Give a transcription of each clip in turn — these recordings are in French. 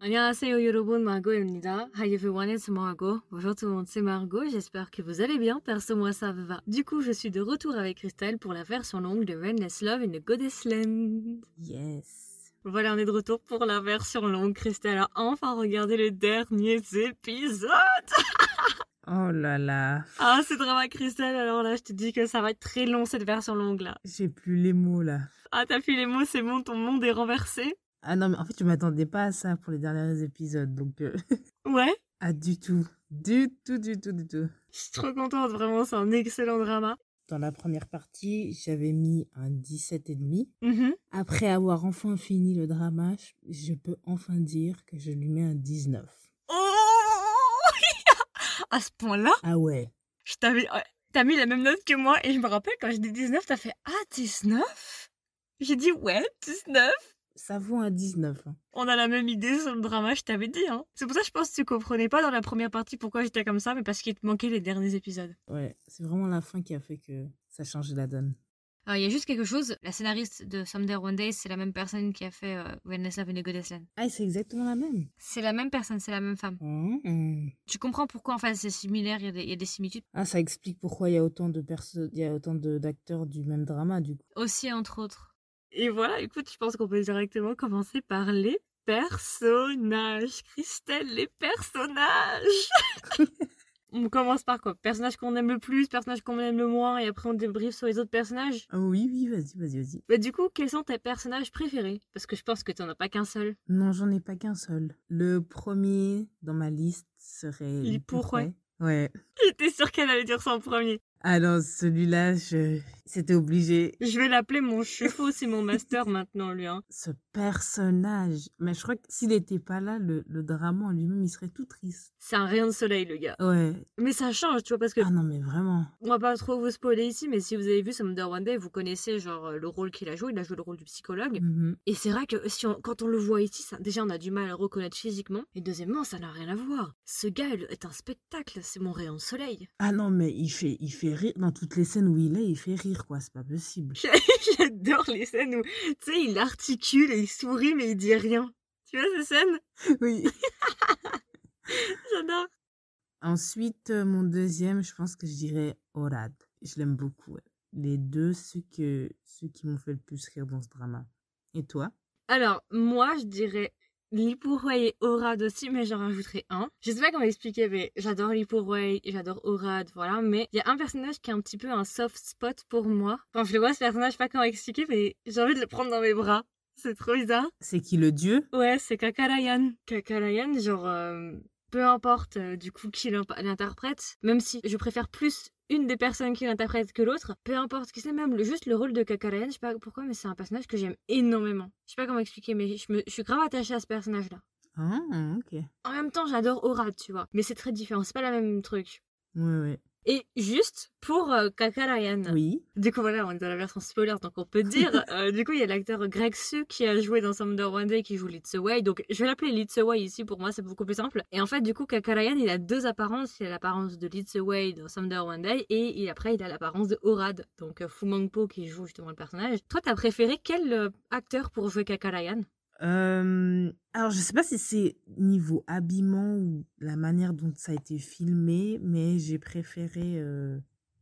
안녕하세요 여러분 Margot입니다. Hi everyone, it's Margot. Bonjour tout le monde, c'est Margot. J'espère que vous allez bien. Perso moi ça va. Du coup je suis de retour avec Christelle pour la version longue de Redness Love in the Goddess Land. Yes. Voilà, on est de retour pour la version longue. Christelle a enfin regardé les derniers épisodes. Oh là là. Ah, c'est drama Christelle. Alors là, je te dis que ça va être très long cette version longue là. J'ai plus les mots là. Ah, t'as plus les mots, c'est bon, ton monde est renversé. Ah non, mais en fait, je m'attendais pas à ça pour les derniers épisodes. Donc, euh, Ouais. ah, du tout. Du tout, du tout, du tout. Je suis trop contente, vraiment, c'est un excellent drama. Dans la première partie, j'avais mis un 17,5. Mhm. Après avoir enfin fini le drama, je- peux enfin dire que je lui mets un 19. Oh À ce point-là, Ah ouais. je t'avais. ouais, T'as mis la même note que moi et je me rappelle quand j'ai dit 19, t'as fait Ah, 19 J'ai dit Ouais, 19 Ça vaut un 19. hein. On a la même idée sur le drama, je t'avais dit. Hein. C'est pour ça que je pense que tu comprenais pas dans la première partie pourquoi j'étais comme ça, mais parce qu'il te manquait les derniers épisodes. Ouais, c'est vraiment la fin qui a fait que ça change la donne. Alors, il y a juste quelque chose, la scénariste de Someday One Day, c'est la même personne qui a fait euh, Wellness Love in a Goddess Land. Ah, c'est exactement la même. C'est la même personne, c'est la même femme. Mhm. Tu comprends pourquoi en fait c'est similaire, il y, a des- il y a des similitudes? Ah, ça explique pourquoi il y a autant de personnes, il y a autant d'acteurs du même drama, du coup. aussi entre autres. Et voilà, écoute, je pense qu'on peut directement commencer par les personnages. Christelle, les personnages On commence par quoi? Personnage qu'on aime le plus, personnage qu'on aime le moins, et après on débriefe sur les autres personnages? Ah oui, oui, vas-y, vas-y, vas-y. Bah du coup, quels sont tes personnages préférés? Parce que je pense que tu n'en as pas qu'un seul. Non, j'en ai pas qu'un seul. Le premier dans ma liste serait. Il pourrait. Ouais. J'étais sûre qu'elle allait dire ça en premier? Alors, celui-là, je... c'était obligé. Je vais l'appeler mon chevaux, c'est mon master maintenant, lui. Hein. Ce personnage. Mais je crois que s'il n'était pas là, le, le drama en lui-même, il serait tout triste. C'est un rayon de soleil, le gars. Ouais. Mais ça change, tu vois, parce que Ah non, mais vraiment. On va pas trop vous spoiler ici, mais si vous avez vu Summer One Day, vous connaissez genre euh, le rôle qu'il a joué. Il a joué le rôle du psychologue. Mhm. Et c'est vrai que si on- quand on le voit ici, ça- déjà on a du mal à le reconnaître physiquement. Et deuxièmement, ça n'a rien à voir. Ce gars il est un spectacle, c'est mon rayon de soleil. Ah non, mais il fait, il fait rire. Dans toutes les scènes où il est, il fait rire, quoi. C'est pas possible. J'adore les scènes où, tu sais, il articule et il sourit, mais il dit rien. Tu vois ces scènes? Oui. J'adore. Ensuite, euh, mon deuxième, je pense que je dirais Orad. Je l'aime beaucoup. Les deux, ceux, que, ceux qui m'ont fait le plus rire dans ce drama. Et toi? Alors, moi, je dirais Lipurway et Orad aussi, mais j'en rajouterai un. Je sais pas comment expliquer, mais j'adore Lipurway, j'adore Orad, voilà. Mais il y a un personnage qui est un petit peu un soft spot pour moi. Quand je le vois, ce personnage, je sais pas comment expliquer, mais j'ai envie de le prendre dans mes bras. C'est trop bizarre. C'est qui le dieu? Ouais, c'est Kakarayan. Kakarayan, genre, euh, peu importe euh, du coup qui l'interprète, même si je préfère plus une des personnes qui l'interprète que l'autre, peu importe qui c'est, même le- juste le rôle de Kakarayan, je sais pas pourquoi, mais c'est un personnage que j'aime énormément. Je sais pas comment expliquer, mais je, me, je suis grave attachée à ce personnage-là. Ah, ok. En même temps, j'adore Orad, tu vois, mais c'est très différent, c'est pas la même truc. Ouais, ouais. Et juste pour euh, Kakarayan, Oui. du coup, voilà, on est dans la version spoiler, donc on peut dire. euh, du coup, il y a l'acteur Greg Su qui a joué dans Summer One Day qui joue Wei. Donc, je vais l'appeler Wei ici, pour moi, c'est beaucoup plus simple. Et en fait, du coup, Kakarayan, il a deux apparences. Il a l'apparence de Wei dans Summer One Day et il- après, il a l'apparence de Orad, donc euh, Fu Mangpo qui joue justement le personnage. Toi, t'as préféré quel euh, acteur pour jouer Kakarayan Euh, alors, je sais pas si c'est niveau habillement ou la manière dont ça a été filmé, mais j'ai préféré euh,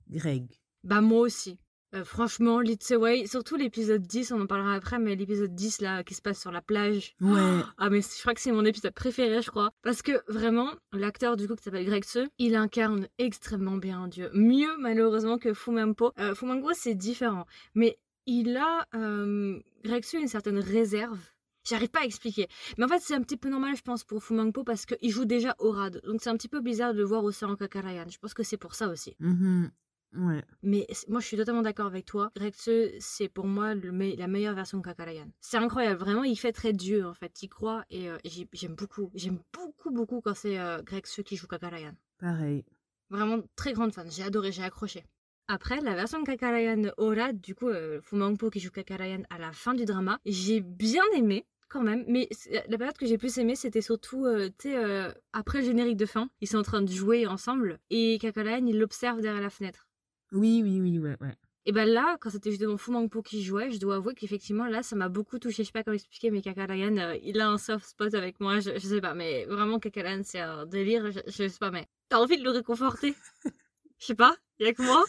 Greg. Bah, moi aussi. Euh, franchement, Lee Wei, surtout l'épisode 10, on en parlera après, mais l'épisode 10 là, qui se passe sur la plage. Ouais. Ah mais je crois que c'est mon épisode préféré je crois parce que vraiment l'acteur du coup qui s'appelle Greg Seu il incarne extrêmement bien Dieu mieux malheureusement que Fumampo euh, Fumampo c'est différent mais il a euh, Greg Seu une certaine réserve J'arrive pas à expliquer. Mais en fait, c'est un petit peu normal, je pense, pour Fumangpo parce qu'il joue déjà Orad. Donc c'est un petit peu bizarre de le voir aussi en Kakarayan. Je pense que c'est pour ça aussi. Mhm. Ouais. Mais moi, je suis totalement d'accord avec toi. Greg Seu, c'est pour moi le me- la meilleure version de Kakarayan. C'est incroyable, vraiment, il fait très Dieu en fait. Il croit et euh, j'ai- j'aime beaucoup. J'aime beaucoup, beaucoup quand c'est euh, qui joue Kakarayan. Pareil. Vraiment très grande fan. J'ai adoré, j'ai accroché. Après, la version de Kakarayan Orad, du coup, euh, Fumangpo qui joue Kakarayan à la fin du drama, j'ai bien aimé quand même. Mais la période que j'ai plus aimé, c'était surtout, euh, tu sais, euh, après le générique de fin, ils sont en train de jouer ensemble et Kakarayan, il l'observe derrière la fenêtre. Oui, oui, oui, ouais, ouais. Et ben là, quand c'était justement Fu Mangpo qui jouait, je dois avouer qu'effectivement là, ça m'a beaucoup touché. Je sais pas comment expliquer, mais Kakalayan, euh, il a un soft spot avec moi. Je, sais pas, mais vraiment Kakalayan, c'est un délire. Je, je, sais pas, mais t'as envie de le réconforter? Je sais pas. Y a que moi?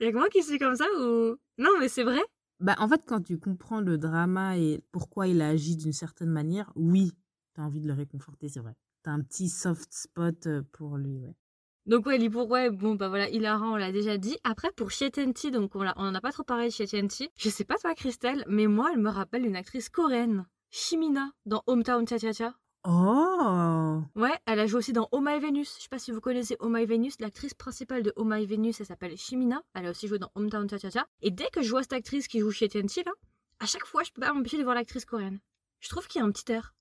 Y a que moi qui suis comme ça ou? Non, mais c'est vrai. Bah en fait, quand tu comprends le drama et pourquoi il a agi d'une certaine manière, oui, t'as envie de le réconforter, c'est vrai. T'as un petit soft spot pour lui, ouais. Donc ouais, ouais, bon bah voilà, hilarant, on l'a déjà dit. Après pour Shetenti, donc on, on en a pas trop parlé de Shetenti. Je sais pas toi Christelle, mais moi elle me rappelle une actrice coréenne, Shimina, dans Hometown Cha Cha Cha. Oh Ouais, elle a joué aussi dans Oh My Venus. Je sais pas si vous connaissez Oh My Venus. L'actrice principale de Oh My Venus, elle s'appelle Shimina. Elle a aussi joué dans Hometown Cha Cha Cha. Et dès que je vois cette actrice qui joue chez TNT, là, à chaque fois, je peux pas m'empêcher de voir l'actrice coréenne. Je trouve qu'il y a un petit air.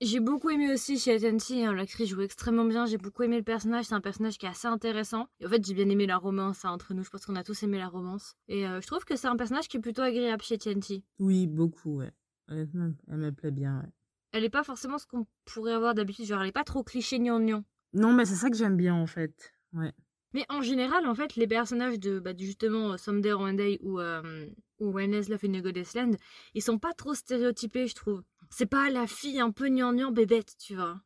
J'ai beaucoup aimé aussi chez TNT, hein, l'actrice joue extrêmement bien, j'ai beaucoup aimé le personnage, c'est un personnage qui est assez intéressant. Et en fait, j'ai bien aimé la romance hein, entre nous, je pense qu'on a tous aimé la romance. Et euh, je trouve que c'est un personnage qui est plutôt agréable chez TNT. Oui, beaucoup, ouais. Honnêtement, elle me plaît bien, ouais. Elle est pas forcément ce qu'on pourrait avoir d'habitude, genre elle est pas trop cliché gnangnan. Non, mais c'est ça que j'aime bien en fait, ouais. Mais en général, en fait, les personnages de bah, justement euh, Someday or One Day ou, euh, ou When Love in a Goddess Land, ils sont pas trop stéréotypés, je trouve. C'est pas la fille un peu gnangnan bébête, tu vois.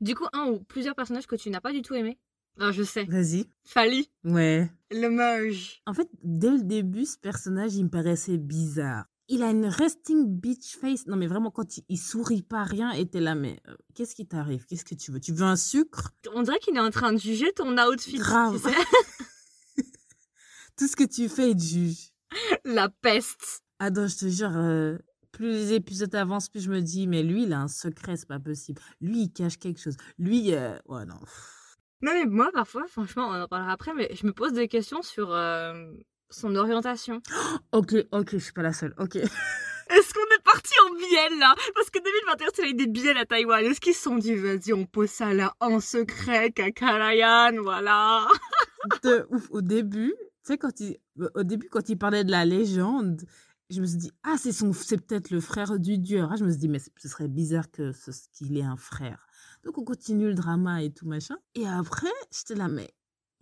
Du coup, un ou plusieurs personnages que tu n'as pas du tout aimé Ah, je sais. Vas-y. Fali. Ouais. Le mage. En fait, dès le début, ce personnage, il me paraissait bizarre. Il a une resting bitch face. Non, mais vraiment, quand il, sourit pas rien, et t'es là, mais euh, qu'est-ce qui t'arrive? Qu'est-ce que tu veux? Tu veux un sucre? On dirait qu'il est en train de juger ton outfit. Grave. Tout ce que tu fais, il te juge. La peste. Ah non, je te jure, euh, plus les épisodes avancent, plus je me dis, mais lui, il a un secret, c'est pas possible. Lui, il cache quelque chose. Lui, euh... ouais, non. Non, mais moi, parfois, franchement, on en parlera après, mais je me pose des questions sur euh, son orientation. ok, ok, je suis pas la seule, ok. Est-ce qu'on est parti en bielle là? Parce que 2021 c'est l'année des bielles à Taïwan. Est-ce qu'ils se sont dit vas-y on pose ça là en secret, Kakalayan, voilà. de ouf. Au début, tu sais quand il, au début quand il parlait de la légende, je me suis dit, ah, c'est son, c'est peut-être le frère du dieu. Ah, je me suis dit, mais ce serait bizarre que ce, qu'il ait un frère. Donc, on continue le drama et tout machin. Et après, j'étais là, mais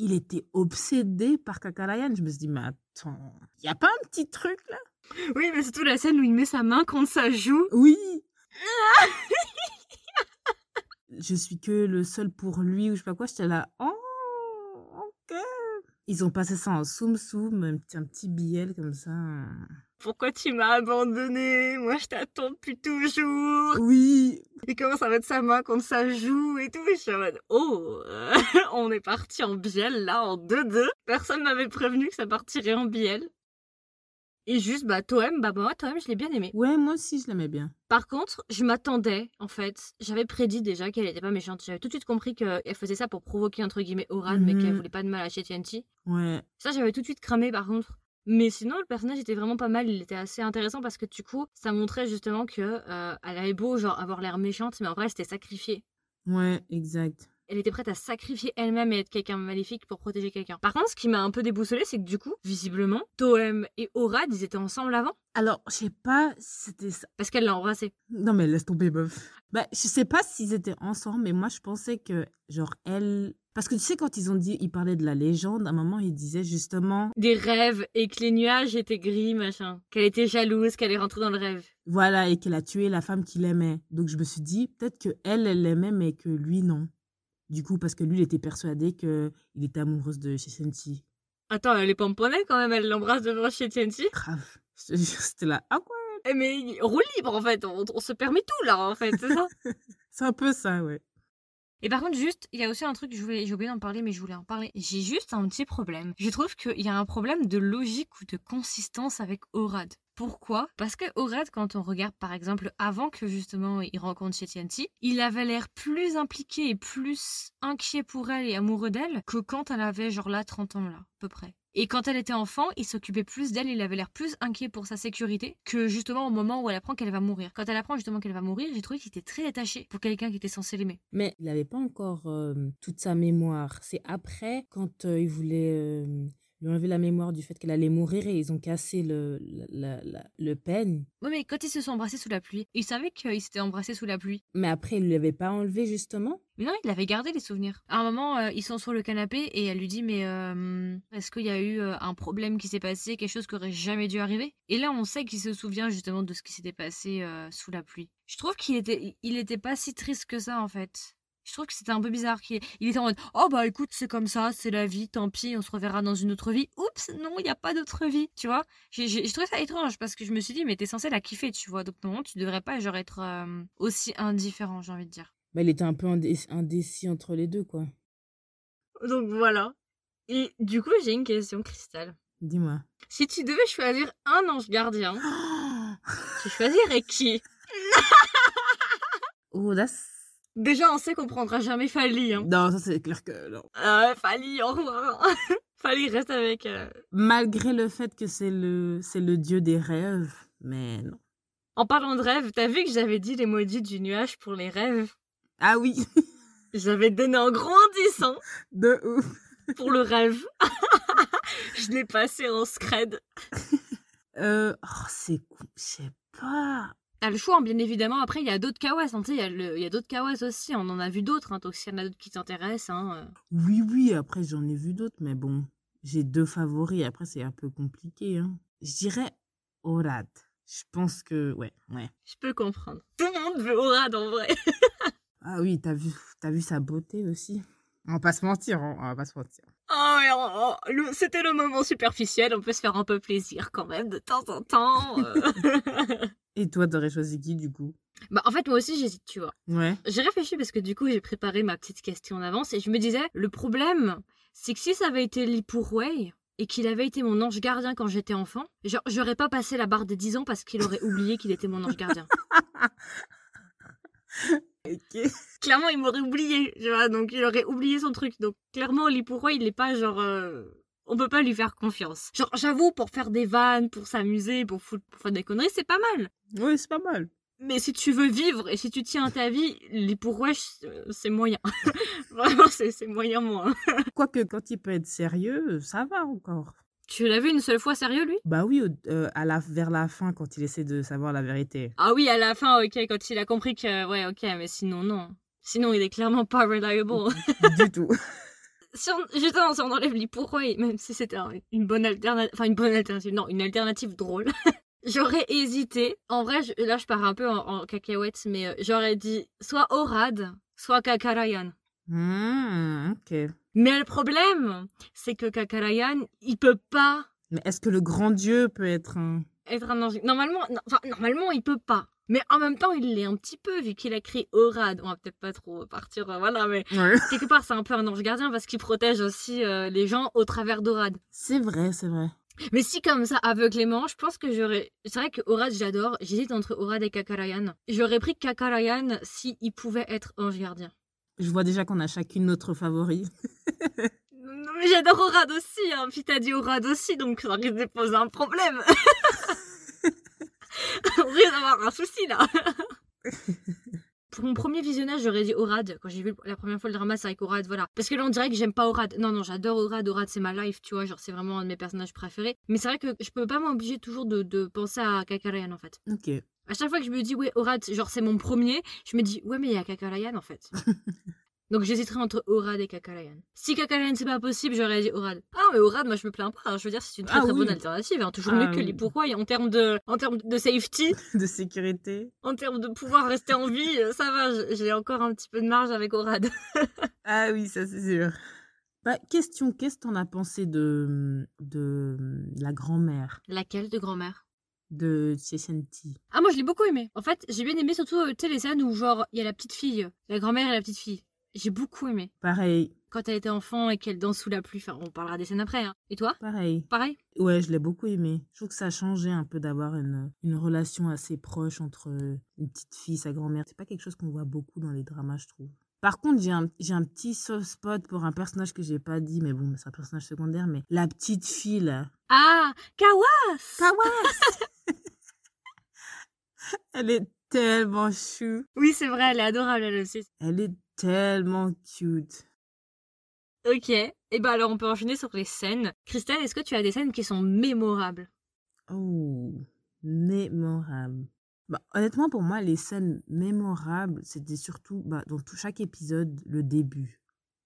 il était obsédé par Kakalayan. Je me suis dit, mais attends, il n'y a pas un petit truc là? Oui, mais surtout la scène où il met sa main contre sa joue. Oui. je suis que le seul pour lui ou je sais pas quoi. J'étais là, oh, ok. Ils ont passé ça en soum soum, un petit, un petit billet comme ça. Pourquoi tu m'as abandonné? Moi, je t'attends depuis toujours. Oui. Il commence à mettre sa main contre sa joue et tout? je suis en mode, oh, on est parti en bielle là, en 2-2. Personne m'avait prévenu que ça partirait en bielle. Et juste, bah, Toem, bah, moi, Toem, je l'ai bien aimé. Ouais, moi aussi, je l'aimais bien. Par contre, je m'attendais, en fait. J'avais prédit déjà qu'elle était pas méchante. J'avais tout de suite compris qu'elle faisait ça pour provoquer, entre guillemets, Oran, mais qu'elle mhm. voulait pas de mal à chez TNT. Ouais. Ça, j'avais tout de suite cramé, par contre. Mais sinon, le personnage était vraiment pas mal. Il était assez intéressant parce que du coup, ça montrait justement que euh, elle avait beau genre avoir l'air méchante, mais en vrai, elle s'était sacrifiée. Ouais, exact. Elle était prête à sacrifier elle-même et être quelqu'un maléfique pour protéger quelqu'un. Par contre, ce qui m'a un peu déboussolé, c'est que du coup, visiblement, Toem et Orad, ils étaient ensemble avant. Alors, je sais pas si c'était ça. Parce qu'elle l'a embrassé. Non, mais laisse tomber, meuf. Bah, je sais pas s'ils étaient ensemble, mais moi, je pensais que, genre, elle, parce que tu sais, quand ils ont dit, ils parlaient de la légende, à un moment, ils disaient justement. Des rêves et que les nuages étaient gris, machin. Qu'elle était jalouse, qu'elle est rentrée dans le rêve. Voilà, et qu'elle a tué la femme qu'il aimait. Donc je me suis dit, peut-être que elle, elle l'aimait, mais que lui, non. Du coup, parce que lui, il était persuadé qu'il était amoureuse de Shensi. Attends, elle est pomponnée quand même, elle l'embrasse devant Shensi. Grave. C'était là, ah quoi eh, Mais roule libre en fait, on, on se permet tout là en fait, c'est ça? C'est un peu ça, ouais. Et par contre, juste, il y a aussi un truc, j'ai oublié d'en parler, mais je voulais en parler. J'ai juste un petit problème. Je trouve qu'il y a un problème de logique ou de consistance avec Orad. Pourquoi? Parce que Orad, quand on regarde par exemple avant que justement il rencontre Chetianti, il avait l'air plus impliqué et plus inquiet pour elle et amoureux d'elle que quand elle avait genre là 30 ans là, à peu près. Et quand elle était enfant, il s'occupait plus d'elle, il avait l'air plus inquiet pour sa sécurité que justement au moment où elle apprend qu'elle va mourir. Quand elle apprend justement qu'elle va mourir, j'ai trouvé qu'il était très attaché pour quelqu'un qui était censé l'aimer. Mais il n'avait pas encore euh, toute sa mémoire. C'est après, quand euh, il voulait euh, lui enlever la mémoire du fait qu'elle allait mourir et ils ont cassé le, le, peigne. Oui, mais quand ils se sont embrassés sous la pluie, ils savaient qu'ils s'étaient embrassés sous la pluie. Mais après, il ne l'avait pas enlevé justement? Mais non, il avait gardé les souvenirs. À un moment, euh, ils sont sur le canapé et elle lui dit Mais euh, est-ce qu'il y a eu euh, un problème qui s'est passé, quelque chose qui aurait jamais dû arriver? Et là, on sait qu'il se souvient justement de ce qui s'était passé sous la pluie. Je trouve qu'il était, il était pas si triste que ça en fait. Je trouve que c'était un peu bizarre. qu'il il était en mode Oh bah écoute, c'est comme ça, c'est la vie, tant pis, on se reverra dans une autre vie. Oups, non, il n'y a pas d'autre vie, tu vois. J'ai j'ai- j'ai trouvé ça étrange parce que je me suis dit Mais t'es censé la kiffer, tu vois. Donc non, tu devrais pas genre être euh, aussi indifférent, j'ai envie de dire. bah, Il était un peu indé- indécis entre les deux, quoi. Donc voilà. Et du coup, j'ai une question, Cristal. Dis-moi. Si tu devais choisir un ange gardien, tu choisirais qui? Oh, that's... Déjà, on sait qu'on prendra jamais Fali. Hein. Non, ça c'est clair que non. Ah, Fali, au revoir. Fali reste avec. euh, Malgré le fait que c'est le, c'est le dieu des rêves, mais non. En parlant de rêves, t'as vu que j'avais dit l'emoji du nuage pour les rêves? Ah oui, J'avais donné en grandissant de ouf. pour le rêve. Je l'ai passé en scred. Euh, oh, c'est... Je sais pas. T'as le choix, hein, bien évidemment. Après, il y a d'autres kawas. hein, tu sais, Il y a, a d'autres kawas aussi. On en a vu d'autres. Hein, donc, s'il y en a d'autres qui t'intéressent. Hein, euh. Oui, oui, après j'en ai vu d'autres, mais bon, j'ai deux favoris, après c'est un peu compliqué. Hein. Je dirais Orad. Je pense que, ouais, ouais. Je peux comprendre. Tout le monde veut Orad en vrai. Ah oui, t'as vu, t'as vu sa beauté aussi. On va pas se mentir, hein, on va pas se mentir. Oh, mais oh, c'était le moment superficiel. On peut se faire un peu plaisir quand même de temps en temps. euh. Et toi, t'aurais choisi qui du coup? Bah, en fait, moi aussi, j'hésite, tu vois. Ouais. J'ai réfléchi parce que du coup, j'ai préparé ma petite question en avance et je me disais, le problème, c'est que si ça avait été Li Wei et qu'il avait été mon ange gardien quand j'étais enfant, j'aurais pas passé la barre des 10 ans parce qu'il aurait oublié qu'il était mon ange gardien. Ok. clairement, il m'aurait oublié, tu vois, donc il aurait oublié son truc. Donc, clairement, Li Wei, il est pas genre. euh, On peut pas lui faire confiance. Genre, j'avoue, pour faire des vannes, pour s'amuser, pour, foutre- pour faire des conneries, c'est pas mal. Oui, c'est pas mal. Mais si tu veux vivre et si tu tiens à ta vie, les euh, c'est moyen. Vraiment, c'est c'est moyen moins. Quoique, quand il peut être sérieux, ça va encore. Tu l'as vu une seule fois sérieux, lui? Bah oui, euh, à la, vers la fin, quand il essaie de savoir la vérité. Ah oui, à la fin, ok, quand il a compris que... Ouais, ok, mais sinon, non. Sinon, il est clairement pas reliable. du tout. si on, justement, si on enlève les pourquoi, même si c'était un- une bonne alternative... Enfin, une bonne alternative, non, une alternative drôle. J'aurais hésité. En vrai, je- là, je pars un peu en, en cacahuète, mais euh, j'aurais dit soit Orad, soit Kakarayan. Hmm, ok. Mais le problème, c'est que Kakarayan, il peut pas Mais est-ce que le grand dieu peut être un... être un ange? Normalement, non, enfin, normalement, il peut pas. Mais en même temps, il l'est un petit peu, vu qu'il a créé Orad. On va peut-être pas trop partir, euh, voilà, mais Ouais. quelque part, c'est un peu un ange gardien parce qu'il protège aussi euh, les gens au travers d'Orad. C'est vrai, c'est vrai. Mais si comme ça, aveuglément, je pense que j'aurais... C'est vrai que Orad, j'adore. J'hésite entre Orad et Kakarayan. J'aurais pris Kakarayan si il pouvait être ange gardien. Je vois déjà qu'on a chacune notre favori. Non, mais j'adore Orad aussi, hein. Puis t'as dit Orad aussi, donc ça risque de poser un problème. On risque d'avoir un souci, là. Pour mon premier visionnage, j'aurais dit Orad. Quand j'ai vu la première fois le drama, c'est avec Orad, voilà. Parce que là, on dirait que j'aime pas Orad. Non, non, j'adore Orad. Orad, c'est ma life, tu vois. Genre, c'est vraiment un de mes personnages préférés. Mais c'est vrai que je peux pas m'obliger toujours de, de penser à Kakarayan, en fait. Ok. À chaque fois que je me dis, ouais, Orad, genre, c'est mon premier, je me dis, ouais, mais il y a Kakarayan, en fait. Donc j'hésiterais entre Orad et Kakalayan. Si Kakalayan c'est pas possible, j'aurais dit Orad. Ah mais Orad, moi je me plains pas. hein. Je veux dire c'est une très Ah très oui. bonne alternative. hein. Toujours Ah mieux que les pourquoi. Et en termes de, en termes de safety, De sécurité. en termes de pouvoir rester en vie, euh, ça va. J'ai encore un petit peu de marge avec Orad. Ah oui, ça c'est sûr. Bah, question, qu'est-ce que t'en as pensé de, de la grand-mère? Laquelle de grand-mère? De Ah moi je l'ai beaucoup aimé. En fait j'ai bien aimé surtout euh, tu sais, les scènes où genre il y a la petite fille, la grand-mère et la petite fille. J'ai beaucoup aimé. Pareil, Quand elle était enfant et qu'elle danse sous la pluie. Enfin on parlera des scènes après. Hein. Et toi? Pareil. Pareil? Ouais, je l'ai beaucoup aimé. Je trouve que ça a changé un peu d'avoir une, une relation assez proche entre une petite fille et sa grand-mère. C'est pas quelque chose qu'on voit beaucoup dans les dramas, je trouve. Par contre, j'ai un, j'ai un petit soft spot pour un personnage que j'ai pas dit, mais bon, c'est un personnage secondaire, mais la petite fille, là. Ah Kawas Kawas Elle est tellement chou. Oui c'est vrai, elle est adorable elle aussi. Elle est tellement cute. Ok. Et bah alors on peut enchaîner sur les scènes. Christelle, est-ce que tu as des scènes qui sont mémorables? Oh, mémorable. Bah, honnêtement, pour moi, les scènes mémorables, c'était surtout bah, dans tout chaque épisode, le début.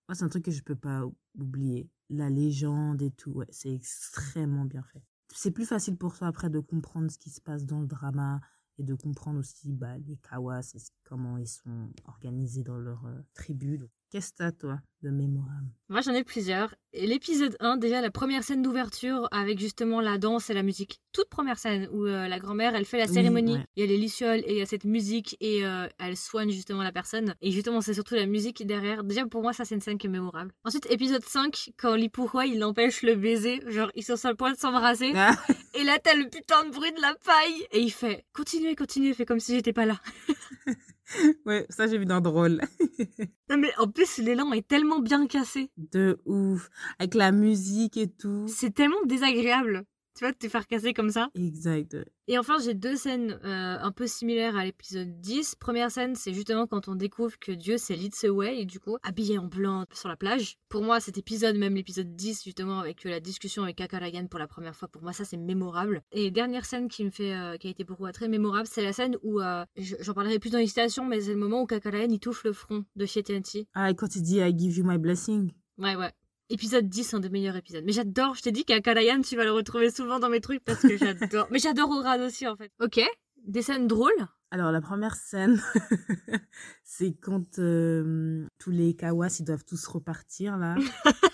Moi, c'est un truc que je peux pas oublier. La légende et tout, ouais, c'est extrêmement bien fait. C'est plus facile pour toi après de comprendre ce qui se passe dans le drama et de comprendre aussi bah, les kawas et comment ils sont organisés dans leur euh, tribu. Qu'est-ce que t'as, toi, de mémorable? Moi, j'en ai plusieurs. Et l'épisode 1, déjà, la première scène d'ouverture avec justement la danse et la musique. Toute première scène où euh, la grand-mère, elle fait la Oui, cérémonie. ouais. Il y a les lucioles et il y a cette musique et euh, elle soigne justement la personne. Et justement, c'est surtout la musique derrière. Déjà, pour moi, ça, c'est une scène qui est mémorable. Ensuite, épisode 5, quand Lipouhoi, il empêche le baiser. Genre, ils sont sur le point de s'embrasser. Ah, Et là, t'as le putain de bruit de la paille. Et il fait, continuez, continuez, fait comme si j'étais pas là. Ouais, ça, j'ai vu dans Drôle. Non, mais en plus, l'élan est tellement bien cassé. De ouf. Avec la musique et tout. C'est tellement désagréable. Tu vois, de te faire casser comme ça. Exact. Et enfin, j'ai deux scènes euh, un peu similaires à l'épisode 10. Première scène, c'est justement quand on découvre que Dieu c'est Away et du coup, habillé en blanc sur la plage. Pour moi, cet épisode, même l'épisode 10, justement, avec euh, la discussion avec Kakaragan pour la première fois, pour moi, ça c'est mémorable. Et dernière scène qui me fait, euh, qui a été pour moi très mémorable, c'est la scène où, je- j'en parlerai plus dans les citations, mais c'est le moment où Kakaragan il touche le front de Shetianti. Ah, et quand il dit I give you my blessing. Ouais, ouais. Épisode 10, un des meilleurs épisodes. Mais j'adore, je t'ai dit qu'à Kalayan, tu vas le retrouver souvent dans mes trucs parce que j'adore. Mais j'adore Orad aussi, en fait. Ok, des scènes drôles? Alors, la première scène, c'est quand euh, tous les kawas, ils doivent tous repartir, là.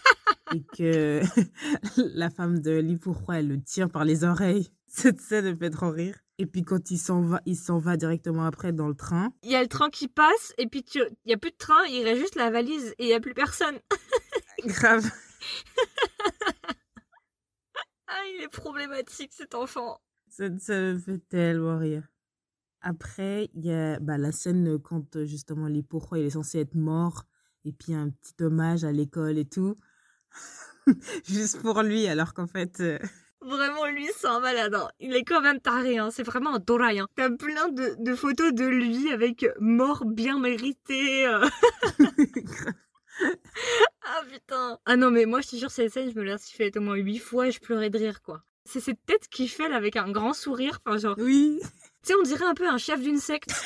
et que la femme de Lipouhoi, elle le tire par les oreilles. Cette scène me fait trop rire. Et puis, quand il s'en va, il s'en va directement après dans le train. Il y a le train qui passe et puis tu... il y a plus de train, il reste juste la valise et il y a plus personne. Grave. Ah, il est problématique cet enfant. Cette scène me fait tellement rire. Après, il y a bah, la scène quand euh, justement Lipouhoi, il est censé être mort. Et puis, un petit hommage à l'école et tout. Juste pour lui, alors qu'en fait... euh, Vraiment, lui, c'est un malade. hein. Il est quand même taré, hein. c'est vraiment un doraille. Hein. T'as plein de, de photos de lui avec mort bien mérité. euh. Ah putain. Ah non, mais moi je te jure, cette scène, je me l'ai fait au moins huit fois et je pleurais de rire, quoi. C'est cette tête qui fait là, avec un grand sourire. Enfin, genre, tu Oui. sais, on dirait un peu un chef d'une secte.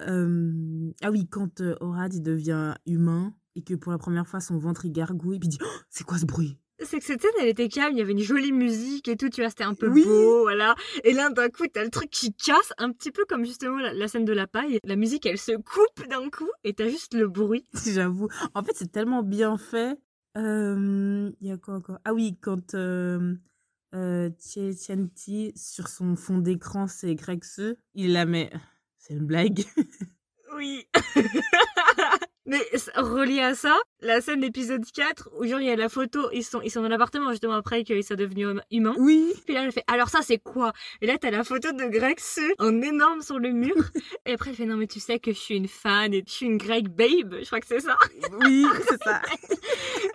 Euh, Ah oui, quand euh, Orad il devient humain et que pour la première fois son ventre il gargouille, puis il dit Oh, C'est quoi ce bruit? C'est que cette scène, elle était calme, il y avait une jolie musique et tout, tu vois, c'était un peu Oui. beau, voilà. Et là, d'un coup, t'as le truc qui casse, un petit peu comme justement la, la scène de la paille. La musique, elle se coupe d'un coup et t'as juste le bruit. J'avoue. En fait, c'est tellement bien fait. Euh, Il y a quoi encore? Ah oui, quand euh, euh, Tianti, sur son fond d'écran, c'est Greg Se, il la met. C'est une blague. Oui. Mais relié à ça, la scène d'épisode 4, où genre il y a la photo, ils sont, ils sont dans l'appartement justement après qu'ils soient devenus hum- humains. Oui. Puis là, elle fait, alors ça c'est quoi? Et là, t'as la photo de Greg Su, en énorme sur le mur. et après, elle fait, non mais tu sais que je suis une fan et je suis une Greg babe, je crois que c'est ça. Oui, c'est ça.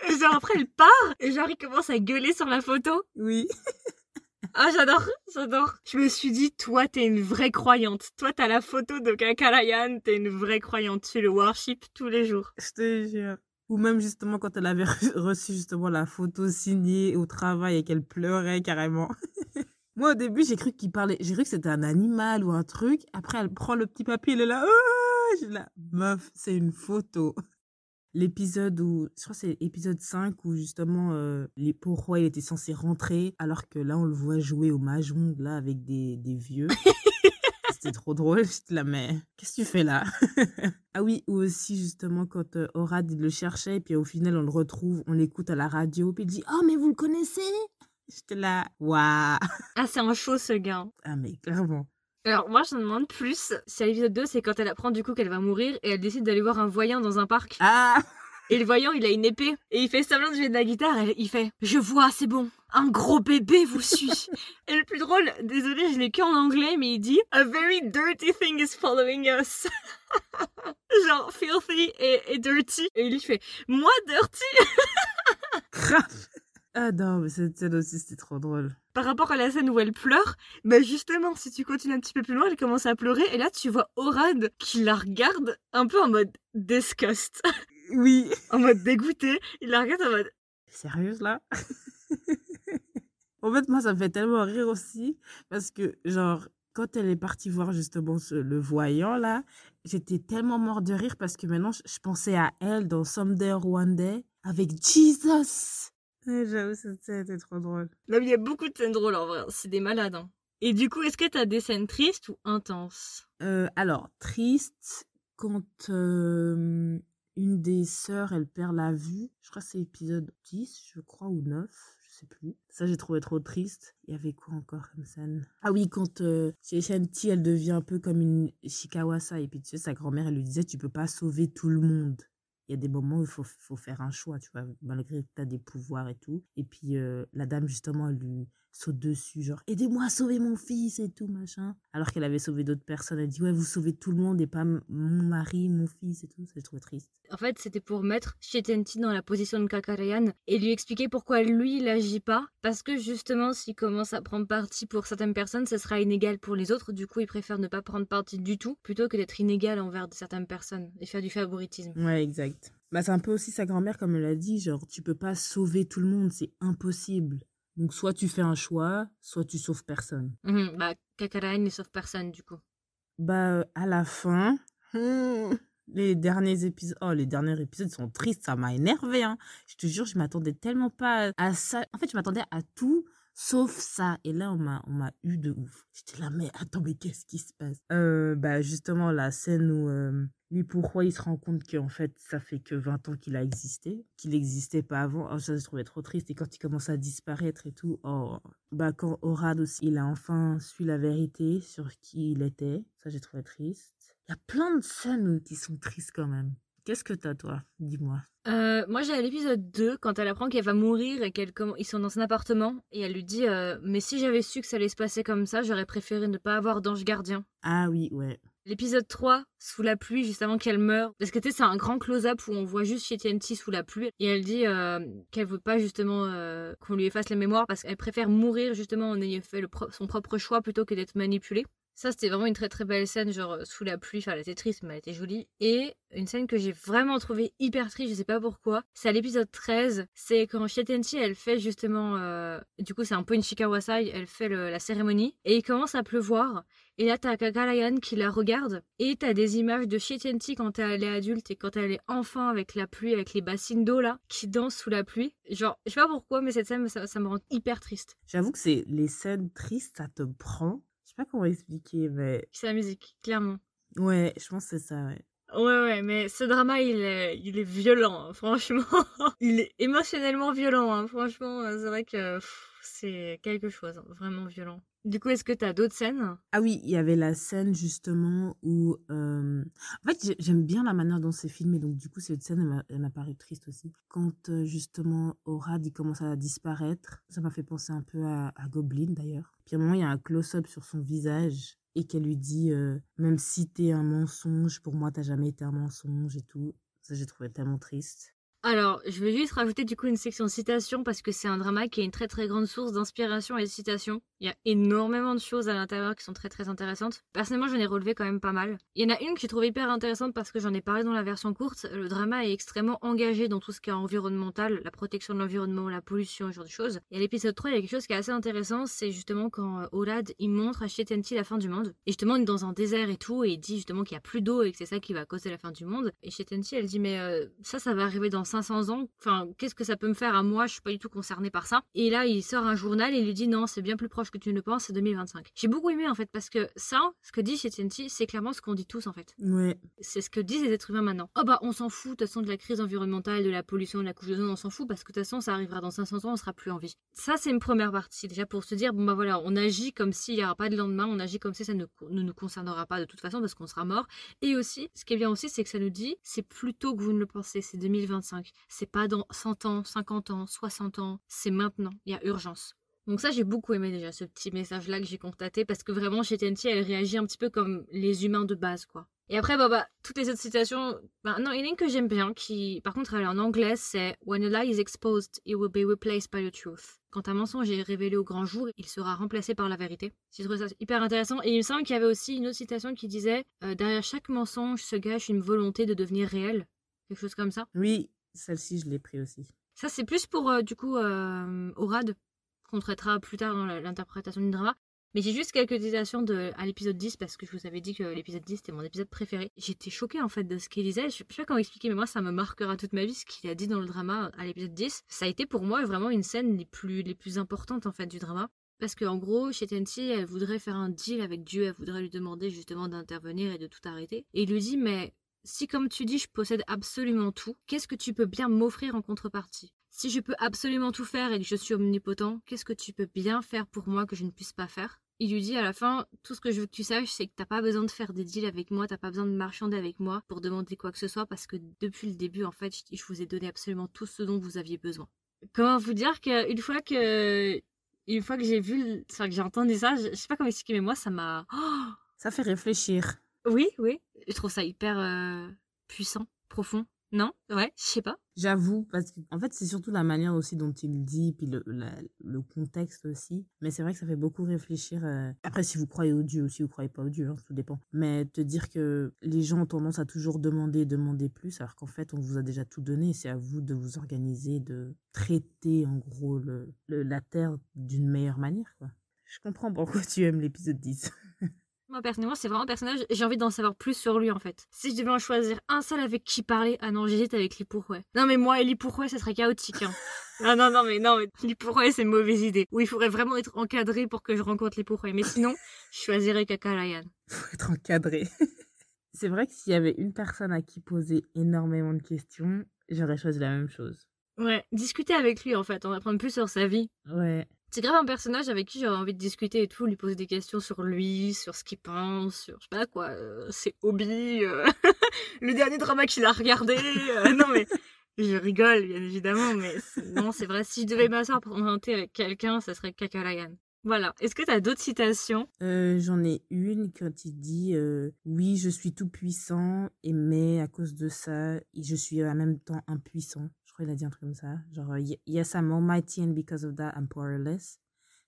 Et genre après, elle part, et genre il commence à gueuler sur la photo. Oui. Ah, j'adore, j'adore. Je me suis dit, toi, t'es une vraie croyante. Toi, t'as la photo de Kakalayan, t'es une vraie croyante. Tu le worship tous les jours. Je te jure. Ou même justement quand elle avait re- reçu justement la photo signée au travail et qu'elle pleurait carrément. Moi au début j'ai cru qu'il parlait, j'ai cru que c'était un animal ou un truc. Après elle prend le petit papier, elle est là, Ah je suis là, meuf, c'est une photo. L'épisode où, je crois que c'est épisode 5 où justement euh, les pourquoi il était censé rentrer alors que là on le voit jouer au mahjong là avec des, des vieux. C'était trop drôle, j'étais là mais qu'est-ce que tu fais là? Ah oui, ou aussi justement quand euh, Orad il le cherchait, et puis au final on le retrouve, on l'écoute à la radio, puis il dit Oh, mais vous le connaissez? J'étais là, waouh Ah, c'est un show, ce gars. Ah, mais clairement. Alors, moi, je me demande plus. C'est à l'épisode 2, c'est quand elle apprend du coup qu'elle va mourir et elle décide d'aller voir un voyant dans un parc. Ah Et le voyant, il a une épée. Et il fait semblant de jouer de la guitare. Et il fait Je vois, c'est bon. Un gros bébé vous suit. et le plus drôle, désolé, je l'ai que en anglais, mais il dit A very dirty thing is following us. Genre filthy et, et dirty. Et il lui fait Moi dirty Ah non, mais cette scène aussi c'était trop drôle. Par rapport à la scène où elle pleure, bah justement, si tu continues un petit peu plus loin, elle commence à pleurer. Et là, tu vois Orad qui la regarde un peu en mode disgust. Oui. En mode dégoûté. Il la regarde en mode. Sérieuse là? En fait, moi, ça me fait tellement rire aussi parce que, genre, quand elle est partie voir justement ce- le voyant là, j'étais tellement mort de rire parce que maintenant, je, je pensais à elle dans Someday or One Day avec Jesus. J'avoue, cette scène était trop drôle. Là, il y a beaucoup de scènes drôles en vrai. C'est des malades. hein. Et du coup, est-ce que t'as des scènes tristes ou intenses? Euh, alors, triste quand euh, une des sœurs, elle perd la vue. Je crois que c'est épisode 10, je crois, ou 9, je sais plus. Ça, j'ai trouvé trop triste. Il y avait quoi encore comme scène? Ah oui, quand euh, chez Shanti, elle devient un peu comme une Shikawasa. Et puis, tu sais, sa grand-mère, elle lui disait, tu peux pas sauver tout le monde. Il y a des moments où il faut, faire un choix, tu vois, malgré que tu as des pouvoirs et tout. Et puis, euh, la dame, justement, elle lui saute dessus, genre, aidez-moi à sauver mon fils et tout, machin. Alors qu'elle avait sauvé d'autres personnes. Elle dit, ouais, vous sauvez tout le monde et pas mon mari, mon fils et tout. Ça, j'ai trouvé triste. En fait, c'était pour mettre Shetenti dans la position de Kakarayan et lui expliquer pourquoi lui, il agit pas. Parce que justement, s'il commence à prendre parti pour certaines personnes, ce sera inégal pour les autres. Du coup, il préfère ne pas prendre parti du tout plutôt que d'être inégal envers certaines personnes et faire du favoritisme. Ouais, exact. Bah, c'est un peu aussi sa grand-mère, comme elle a dit, genre, tu peux pas sauver tout le monde, c'est impossible. Donc, soit tu fais un choix, soit tu sauves personne. Mhm, bah, Kakarayan ne sauve personne, du coup. Bah, euh, à la fin, hmm, les derniers épisodes, oh, les derniers épisodes sont tristes, ça m'a énervé, hein. Je te jure, je m'attendais tellement pas à ça. En fait, je m'attendais à tout sauf ça. Et là, on m'a, on m'a eu de ouf. J'étais là, mais attends, mais qu'est-ce qui se passe? Euh, Bah, justement, la scène où euh, lui, pourquoi il se rend compte qu'en fait, ça fait que 20 ans qu'il a existé, qu'il n'existait pas avant? Oh, ça, je trouvais trop triste. Et quand il commence à disparaître et tout, oh, bah, quand Orad aussi, il a enfin su la vérité sur qui il était, ça, j'ai trouvé triste. Il y a plein de scènes qui sont tristes quand même. Qu'est-ce que t'as, toi? Dis-moi. Euh, moi, j'ai à l'épisode 2, quand elle apprend qu'elle va mourir et qu'elle ils sont dans un appartement, et elle lui dit euh, Mais si j'avais su que ça allait se passer comme ça, j'aurais préféré ne pas avoir d'ange gardien. Ah oui, ouais. L'épisode 3, sous la pluie, juste avant qu'elle meure. Parce que tu c'est un grand close-up où on voit juste Shetty sous la pluie. Et elle dit euh, qu'elle veut pas justement euh, qu'on lui efface la mémoire parce qu'elle préfère mourir justement en ayant fait son propre choix plutôt que d'être manipulée. Ça, c'était vraiment une très très belle scène, genre euh, sous la pluie. Enfin, elle était triste, mais elle était jolie. Et une scène que j'ai vraiment trouvée hyper triste, je sais pas pourquoi. C'est à l'épisode 13. C'est quand Shetty, elle fait justement. euh, Du coup, c'est un peu une Shikawasai. Elle fait la cérémonie. Et il commence à pleuvoir. Et là, t'as Kakalayan qui la regarde. Et t'as des images de Shetty quand elle est adulte et quand elle est enfant avec la pluie, avec les bassines d'eau là, qui dansent sous la pluie. Genre, je sais pas pourquoi, mais cette scène, ça, ça me rend hyper triste. J'avoue que c'est les scènes tristes, ça te prend. Je sais pas comment expliquer, mais C'est la musique, clairement. ouais, je pense que c'est ça, ouais. Ouais, ouais, mais ce drama, il est, il est violent, hein, franchement. il est émotionnellement violent, hein, franchement. euh, C'est vrai que pff, c'est quelque chose, hein, vraiment violent. Du coup, est-ce que t'as d'autres scènes? Ah oui, il y avait la scène justement où... euh, En fait, j'ai- j'aime bien la manière dont c'est filmé, donc du coup, cette scène, elle m'a- paru triste aussi. Quand euh, justement Orad, il commence à disparaître, ça m'a fait penser un peu à, à Goblin d'ailleurs. Puis à un moment, il y a un close-up sur son visage et qu'elle lui dit euh, Même si t'es un mensonge, pour moi, t'as jamais été un mensonge et tout. Ça, j'ai trouvé tellement triste. Alors, je vais juste rajouter du coup une section citation parce que c'est un drama qui est une très très grande source d'inspiration et de citation. Il y a énormément de choses à l'intérieur qui sont très très intéressantes. Personnellement, j'en ai relevé quand même pas mal. Il y en a une que j'ai trouvée hyper intéressante parce que j'en ai parlé dans la version courte. Le drama est extrêmement engagé dans tout ce qui est environnemental, la protection de l'environnement, la pollution, ce genre de choses. Et à l'épisode 3, il y a quelque chose qui est assez intéressant, c'est justement quand euh, Olad, il montre à Shetenti la fin du monde. Et justement, on est dans un désert et tout, et il dit justement qu'il y a plus d'eau et que c'est ça qui va causer la fin du monde. Et Shetenti, elle dit, mais euh, ça, ça va arriver dans 500 ans. Enfin, qu'est-ce que ça peut me faire à moi? Je suis pas du tout concernée par ça. Et là, il sort un journal et il lui dit, non, c'est bien plus proche que tu ne le penses, c'est 2025. J'ai beaucoup aimé en fait, parce que ça, ce que dit Shetenti, c'est clairement ce qu'on dit tous en fait. Ouais, C'est ce que disent les êtres humains maintenant. Oh bah on s'en fout de toute façon de la crise environnementale, de la pollution, de la couche d'ozone, on s'en fout parce que de toute façon ça arrivera dans 500 ans, on sera plus en vie. Ça c'est une première partie déjà pour se dire bon bah voilà, on agit comme s'il n'y aura pas de lendemain, on agit comme si ça ne, ne nous concernera pas de toute façon parce qu'on sera mort. Et aussi, ce qui est bien aussi, c'est que ça nous dit c'est plus tôt que vous ne le pensez, c'est 2025. C'est pas dans 100 ans, 50 ans, 60 ans, c'est maintenant, il y a urgence. Donc ça, j'ai beaucoup aimé déjà ce petit message-là que j'ai constaté parce que vraiment, chez TNT, elle réagit un petit peu comme les humains de base, quoi. Et après, bah, bah, toutes les autres citations, bah, non, il y en a une que j'aime bien qui, par contre, elle est en anglais, c'est When a exposed, it will be replaced by the truth. Quand un mensonge est révélé au grand jour, il sera remplacé par la vérité. J'ai trouvé ça hyper intéressant. Et il me semble qu'il y avait aussi une autre citation qui disait euh, Derrière chaque mensonge se cache une volonté de devenir réel. quelque chose comme ça. Oui, celle-ci, je l'ai pris aussi. Ça, c'est plus pour, euh, du coup, euh, Orad, qu'on traitera plus tard dans l'interprétation du drama. Mais j'ai juste quelques hésitations de, à l'épisode 10 parce que je vous avais dit que l'épisode 10 c'était mon épisode préféré. J'étais choquée en fait de ce qu'il disait. Je sais pas comment expliquer, mais moi ça me marquera toute ma vie ce qu'il a dit dans le drama à l'épisode 10. Ça a été pour moi vraiment une scène les plus, les plus importantes en fait du drama. Parce qu'en gros, chez Tensi, elle voudrait faire un deal avec Dieu, elle voudrait lui demander justement d'intervenir et de tout arrêter. Et il lui dit, mais si comme tu dis, je possède absolument tout, qu'est-ce que tu peux bien m'offrir en contrepartie? Si je peux absolument tout faire et que je suis omnipotent, qu'est-ce que tu peux bien faire pour moi que je ne puisse pas faire? Il lui dit à la fin, tout ce que je veux que tu saches, c'est que t'as pas besoin de faire des deals avec moi, t'as pas besoin de marchander avec moi pour demander quoi que ce soit, parce que depuis le début, en fait, je vous ai donné absolument tout ce dont vous aviez besoin. Comment vous dire qu'une fois que, une fois que j'ai vu, enfin que j'ai entendu ça, je, sais pas comment expliquer, mais moi, ça m'a. ça fait réfléchir. Oui, oui. Je trouve ça hyper euh, puissant, profond. Non? Ouais, je sais pas. J'avoue, parce qu'en fait, c'est surtout la manière aussi dont il dit, puis le, le contexte aussi. Mais c'est vrai que ça fait beaucoup réfléchir. Euh, après, si vous croyez au Dieu ou si vous croyez pas au Dieu, hein, tout dépend. Mais te dire que les gens ont tendance à toujours demander, demander plus, alors qu'en fait, on vous a déjà tout donné. C'est à vous de vous organiser, de traiter en gros le, la terre d'une meilleure manière. Quoi. Je comprends pourquoi tu aimes l'épisode 10. Moi, personnellement, c'est vraiment un personnage, j'ai envie d'en savoir plus sur lui, en fait. Si je devais en choisir un seul avec qui parler, ah non, j'hésite avec Lipourrouet. Non, mais moi et Lipourrouet, ça serait chaotique, hein. non, non, non, mais non, mais Lipourrouet, c'est une mauvaise idée. Ou il faudrait vraiment être encadré pour que je rencontre Lipourrouet. Mais sinon, je choisirais Kakalayan. Faut être encadré. c'est vrai que s'il y avait une personne à qui poser énormément de questions, j'aurais choisi la même chose. Ouais, discuter avec lui, en fait, on apprendre plus sur sa vie. Ouais. C'est grave un personnage avec qui j'aurais envie de discuter et tout, lui poser des questions sur lui, sur ce qu'il pense, sur je sais pas quoi, euh, ses hobbies, euh, le dernier drama qu'il a regardé. Euh, non mais je rigole bien évidemment, mais non c'est vrai. Si je devais m'asseoir pour thé avec quelqu'un, ça serait Kakalayan. Voilà. Est-ce que tu as d'autres citations? J'en ai une quand il dit Oui, je suis tout puissant, et mais à cause de ça, je suis en même temps impuissant il a dit un truc comme ça? Genre, yes, I'm almighty and because of that, I'm powerless.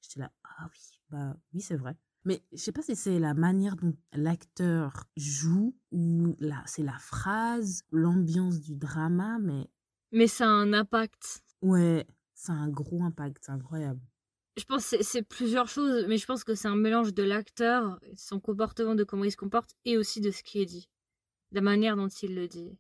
J'étais là, ah oui, bah oui, c'est vrai. Mais je sais pas si c'est la manière dont l'acteur joue ou là, c'est la phrase, l'ambiance du drama, mais. Mais ça a un impact. Ouais, ça a un gros impact, c'est incroyable. Je pense que c'est plusieurs choses, mais je pense que c'est un mélange de l'acteur, son comportement, de comment il se comporte, et aussi de ce qui est dit. La manière dont il le dit.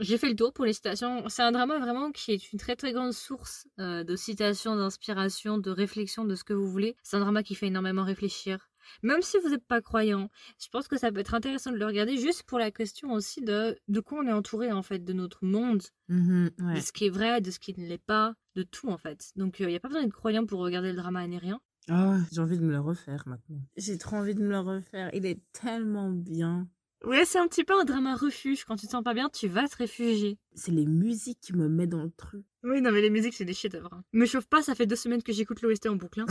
J'ai fait le tour pour les citations. C'est un drama vraiment qui est une très très grande source euh, de citations, d'inspiration, de réflexion de ce que vous voulez. C'est un drama qui fait énormément réfléchir. Même si vous n'êtes pas croyant, je pense que ça peut être intéressant de le regarder juste pour la question aussi de de quoi on est entouré en fait, de notre monde, mmh de ce qui est vrai, de ce qui ne l'est pas, de tout en fait. Donc il euh, n'y a pas besoin d'être croyant pour regarder le drama rien. Ah, j'ai envie de me le refaire maintenant. J'ai trop envie de me le refaire. Il est tellement bien. Ouais, c'est un petit peu un drama refuge. Quand tu te sens pas bien, tu vas te réfugier. C'est les musiques qui me mettent dans le truc. Oui, non, mais les musiques, c'est des chefs-d'œuvre. Hein. Me chauffe pas, ça fait deux semaines que j'écoute l'OST en boucle. Hein.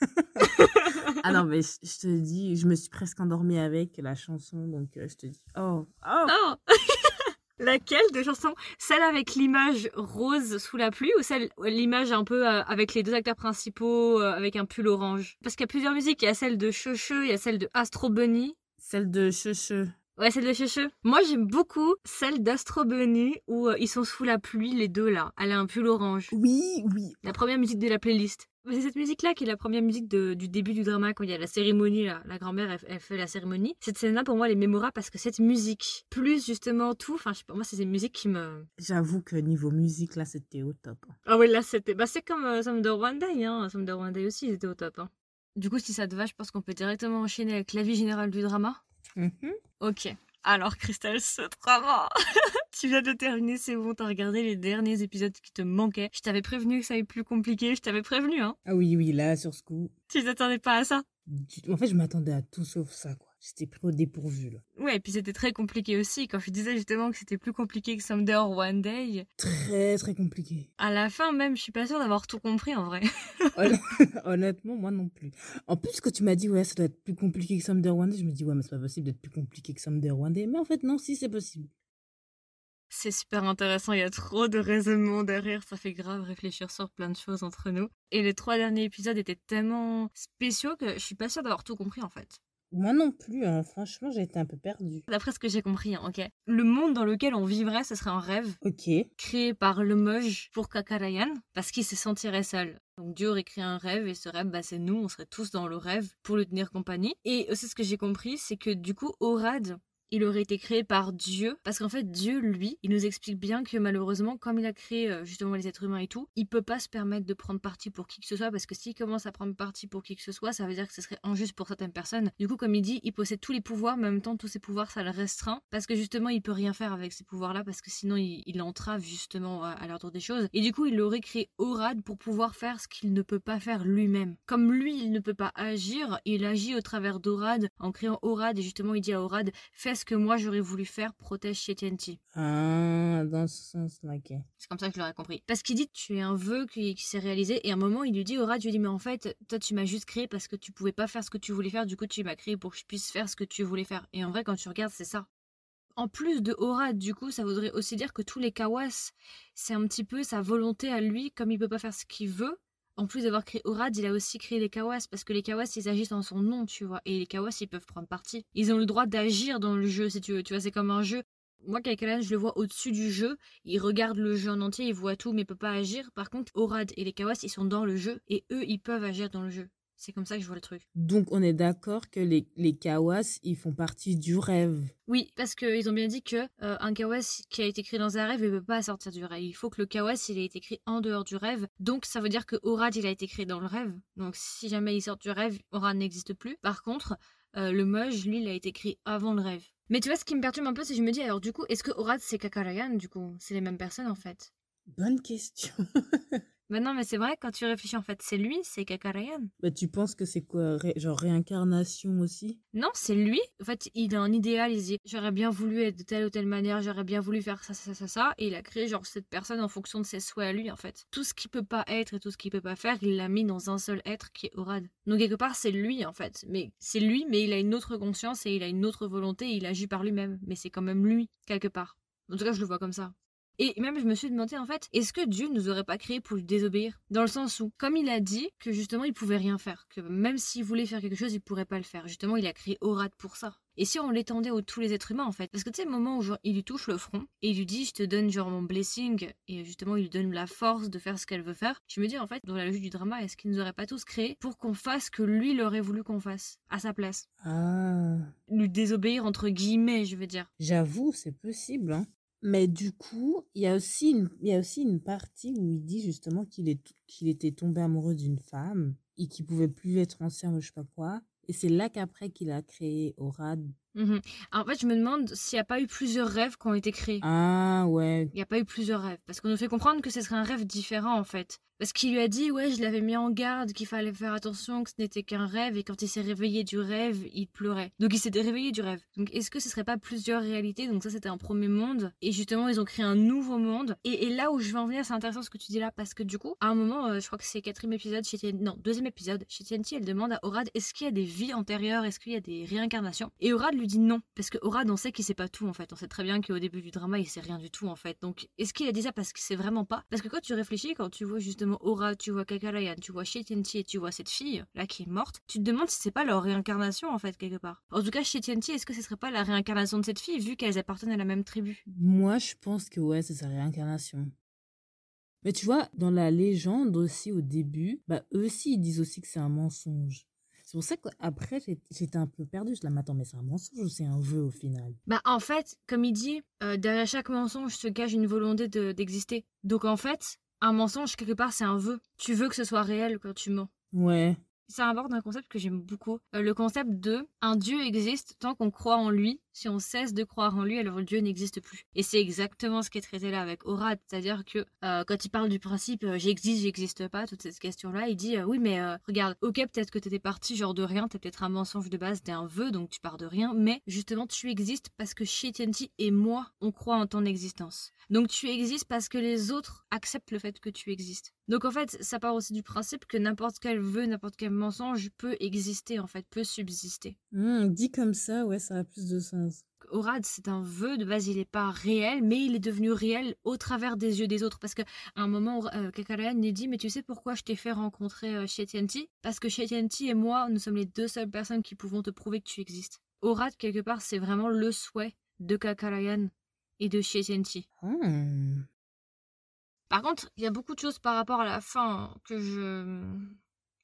ah non, mais je, te dis, je me suis presque endormie avec la chanson, donc euh, je te dis. Oh, oh, oh. Laquelle de chanson Celle avec l'image rose sous la pluie ou celle l'image un peu euh, avec les deux acteurs principaux euh, avec un pull orange? Parce qu'il y a plusieurs musiques, il y a celle de Checheux, il y a celle de Astro Bunny celle de Checheux. Ouais, celle de Checheux. Moi, j'aime beaucoup celle d'Astro Bunny où euh, ils sont sous la pluie, les deux là. Elle a un pull orange. Oui, oui. La première musique de la playlist. C'est cette musique-là qui est la première musique du début du drama, quand il y a la cérémonie, là. la grand-mère, elle, fait la cérémonie. Cette scène-là, pour moi, elle est mémorable parce que cette musique, plus justement tout, enfin, je sais pas, moi, c'est cette musique qui me... J'avoue que niveau musique, là, c'était au top. Ah oui, là, c'était... Bah, c'est comme euh, Some One Day, hein. Some One Day aussi, c'était au top, hein. Du coup, si ça te va, je pense qu'on peut directement enchaîner avec l'avis général du drama. Mm-hmm. Ok. Alors, Christelle, ce drama. tu viens de terminer, c'est bon, t'as regardé les derniers épisodes qui te manquaient. Je t'avais prévenu que ça allait être plus compliqué, je t'avais prévenu, hein. Ah oui, oui, là, sur ce coup. Tu t'attendais pas à ça? En fait, je m'attendais à tout sauf ça, quoi. J'étais pris au dépourvu, là. Ouais, et puis c'était très compliqué aussi. Quand je disais justement que c'était plus compliqué que Someday or One Day. Très, très compliqué. À la fin, même, je suis pas sûre d'avoir tout compris, en vrai. Honnêtement, moi non plus. En plus, quand tu m'as dit, ouais, ça doit être plus compliqué que Someday or One Day, je me dis, ouais, mais c'est pas possible d'être plus compliqué que Someday or One Day. Mais en fait, non, si, c'est possible. C'est super intéressant, il y a trop de raisonnements derrière, ça fait grave réfléchir sur plein de choses entre nous. Et les trois derniers épisodes étaient tellement spéciaux que je suis pas sûre d'avoir tout compris en fait. Moi non plus, hein. franchement, j'ai été un peu perdue. D'après ce que j'ai compris, hein, ok. Le monde dans lequel on vivrait, ce serait un rêve. Ok. Créé par le Moj pour Kakarayan, parce qu'il se sentirait seul. Donc Dieu aurait créé un rêve et ce rêve, bah, c'est nous, on serait tous dans le rêve pour lui tenir compagnie. Et aussi ce que j'ai compris, c'est que du coup, Orad, il aurait été créé par Dieu. Parce qu'en fait, Dieu, lui, il nous explique bien que malheureusement, comme il a créé euh, justement les êtres humains et tout, il peut pas se permettre de prendre parti pour qui que ce soit. Parce que s'il commence à prendre parti pour qui que ce soit, ça veut dire que ce serait injuste pour certaines personnes. Du coup, comme il dit, il possède tous les pouvoirs, mais en même temps, tous ces pouvoirs, ça le restreint. Parce que justement, il peut rien faire avec ces pouvoirs-là. Parce que sinon, il, entrave justement à, l'ordre des choses. Et du coup, il aurait créé Orad pour pouvoir faire ce qu'il ne peut pas faire lui-même. Comme lui, il ne peut pas agir, il agit au travers d'Orad en créant Orad. Et justement, il dit à Orad, fais que moi j'aurais voulu faire protège chez TNT. Ah, dans ce sens-là, ok. C'est comme ça que je l'aurais compris. Parce qu'il dit, tu es un vœu qui, s'est réalisé, et à un moment, il lui dit, Aura, tu lui dis, mais en fait, toi, tu m'as juste créé parce que tu pouvais pas faire ce que tu voulais faire, du coup, tu m'as créé pour que je puisse faire ce que tu voulais faire. Et en vrai, quand tu regardes, c'est ça. En plus de Orad, du coup, ça voudrait aussi dire que tous les Kawas, c'est un petit peu sa volonté à lui, comme il peut pas faire ce qu'il veut. En plus d'avoir créé Orad, il a aussi créé les Kawas, parce que les Kawas, ils agissent en son nom, tu vois. Et les Kawas, ils peuvent prendre parti. Ils ont le droit d'agir dans le jeu, si tu veux. Tu vois, c'est comme un jeu. Moi, Kaikalan, je le vois au-dessus du jeu. Il regarde le jeu en entier, il voit tout, mais peut pas agir. Par contre, Orad et les Kawas, ils sont dans le jeu, et eux, ils peuvent agir dans le jeu. C'est comme ça que je vois le truc. Donc on est d'accord que les, les kawas, ils font partie du rêve. Oui, parce qu'ils ont bien dit que euh, un kawas qui a été créé dans un rêve, il ne peut pas sortir du rêve. Il faut que le kawas, il ait été créé en dehors du rêve. Donc ça veut dire que Orad, il a été créé dans le rêve. Donc si jamais il sort du rêve, Orad n'existe plus. Par contre, euh, le Moj, lui, il a été créé avant le rêve. Mais tu vois, ce qui me perturbe un peu, c'est que je me dis, alors du coup, est-ce que Orad, c'est Kakarayan, du coup? C'est les mêmes personnes, en fait Bonne question. Bah non, mais c'est vrai, quand tu réfléchis, en fait, c'est lui, c'est Kakarayan. Bah tu penses que c'est quoi, genre réincarnation aussi? Non, c'est lui. En fait, il a un idéal, il dit j'aurais bien voulu être de telle ou telle manière, j'aurais bien voulu faire ça, ça, ça, ça, et il a créé genre cette personne en fonction de ses souhaits à lui, en fait. Tout ce qu'il peut pas être et tout ce qu'il peut pas faire, il l'a mis dans un seul être qui est Orad. Donc quelque part, c'est lui, en fait. Mais c'est lui, mais il a une autre conscience et il a une autre volonté, et il agit par lui-même. Mais c'est quand même lui, quelque part. En tout cas, je le vois comme ça. Et même, je me suis demandé, en fait, est-ce que Dieu nous aurait pas créé pour lui désobéir? Dans le sens où, comme il a dit que justement, il pouvait rien faire, que même s'il voulait faire quelque chose, il pourrait pas le faire. Justement, il a créé Orad pour ça. Et si on l'étendait à tous les êtres humains, en fait? Parce que tu sais, le moment où il lui touche le front, et il lui dit, je te donne genre mon blessing, et justement, il lui donne la force de faire ce qu'elle veut faire, je me dis, en fait, dans la logique du drama, est-ce qu'il nous aurait pas tous créé pour qu'on fasse ce que lui, il aurait voulu qu'on fasse, à sa place? Ah. Lui désobéir, entre guillemets, je veux dire. J'avoue, c'est possible, hein. Mais du coup, il y a aussi une, il y a aussi une partie où il dit justement qu'il est, qu'il était tombé amoureux d'une femme et qu'il pouvait plus être ou je sais pas quoi. Et c'est là qu'après qu'il a créé Orad. Mmh en fait, je me demande s'il n'y a pas eu plusieurs rêves qui ont été créés. Ah ouais. Il n'y a pas eu plusieurs rêves. Parce qu'on nous fait comprendre que ce serait un rêve différent en fait. Parce qu'il lui a dit, ouais, je l'avais mis en garde, qu'il fallait faire attention, que ce n'était qu'un rêve, et quand il s'est réveillé du rêve, il pleurait. Donc il s'était réveillé du rêve. Donc est-ce que ce serait pas plusieurs réalités? Donc ça, c'était un premier monde, et justement, ils ont créé un nouveau monde. Et, là où je veux en venir, c'est intéressant ce que tu dis là, parce que du coup, à un moment, euh, je crois que c'est quatrième épisode, chez TNT, non, deuxième épisode, chez TNT, elle demande à Orad, est-ce qu'il y a des vies antérieures, est-ce qu'il y a des réincarnations? Et Orad lui dit non, parce que Orad, on sait qu'il sait pas tout en fait. On sait très bien qu'au début du drama, il sait rien du tout en fait. Donc est-ce qu'il a dit ça parce que c'est vraiment pas? Parce que quand tu réfléchis, quand tu vois justement Orad, tu vois Kakarayan, tu vois Shetenti et tu vois cette fille là qui est morte, tu te demandes si c'est pas leur réincarnation en fait quelque part. En tout cas, Shetenti, est-ce que ce serait pas la réincarnation de cette fille vu qu'elles appartiennent à la même tribu? Moi, je pense que ouais, c'est sa réincarnation. Mais tu vois, dans la légende aussi au début, bah eux aussi ils disent aussi que c'est un mensonge. C'est pour ça qu'après, j'étais un peu perdue. Je la m'attends, mais c'est un mensonge ou c'est un vœu au final? Bah, en fait, comme il dit, euh, derrière chaque mensonge se cache une volonté d'exister. Donc, en fait, un mensonge, quelque part, c'est un vœu. Tu veux que ce soit réel quand tu mens. Ouais. Ça aborde un concept que j'aime beaucoup. Euh, le concept de un Dieu existe tant qu'on croit en lui si on cesse de croire en lui, alors Dieu n'existe plus. Et c'est exactement ce qui est traité là avec Orad, c'est-à-dire que euh, quand il parle du principe euh, j'existe, j'existe pas, toute cette question-là, il dit euh, oui mais regarde, ok peut-être que t'étais parti genre de rien, t'es peut-être un mensonge de base, t'es un vœu donc tu pars de rien, mais justement tu existes parce que Shitianti et moi on croit en ton existence. Donc tu existes parce que les autres acceptent le fait que tu existes. Donc en fait, ça part aussi du principe que n'importe quel vœu, n'importe quel mensonge peut exister en fait, peut subsister. Mmh, dit comme ça, ouais, ça a plus de sens. Orad, c'est un vœu, de base, il n'est pas réel, mais il est devenu réel au travers des yeux des autres. Parce qu'à un moment, euh, Kakarayan lui dit Mais tu sais pourquoi je t'ai fait rencontrer euh, Shetianti Parce que Shetianti et moi, nous sommes les deux seules personnes qui pouvons te prouver que tu existes. Orad, quelque part, c'est vraiment le souhait de Kakarayan et de Shetianti. Hmm. Par contre, il y a beaucoup de choses par rapport à la fin que je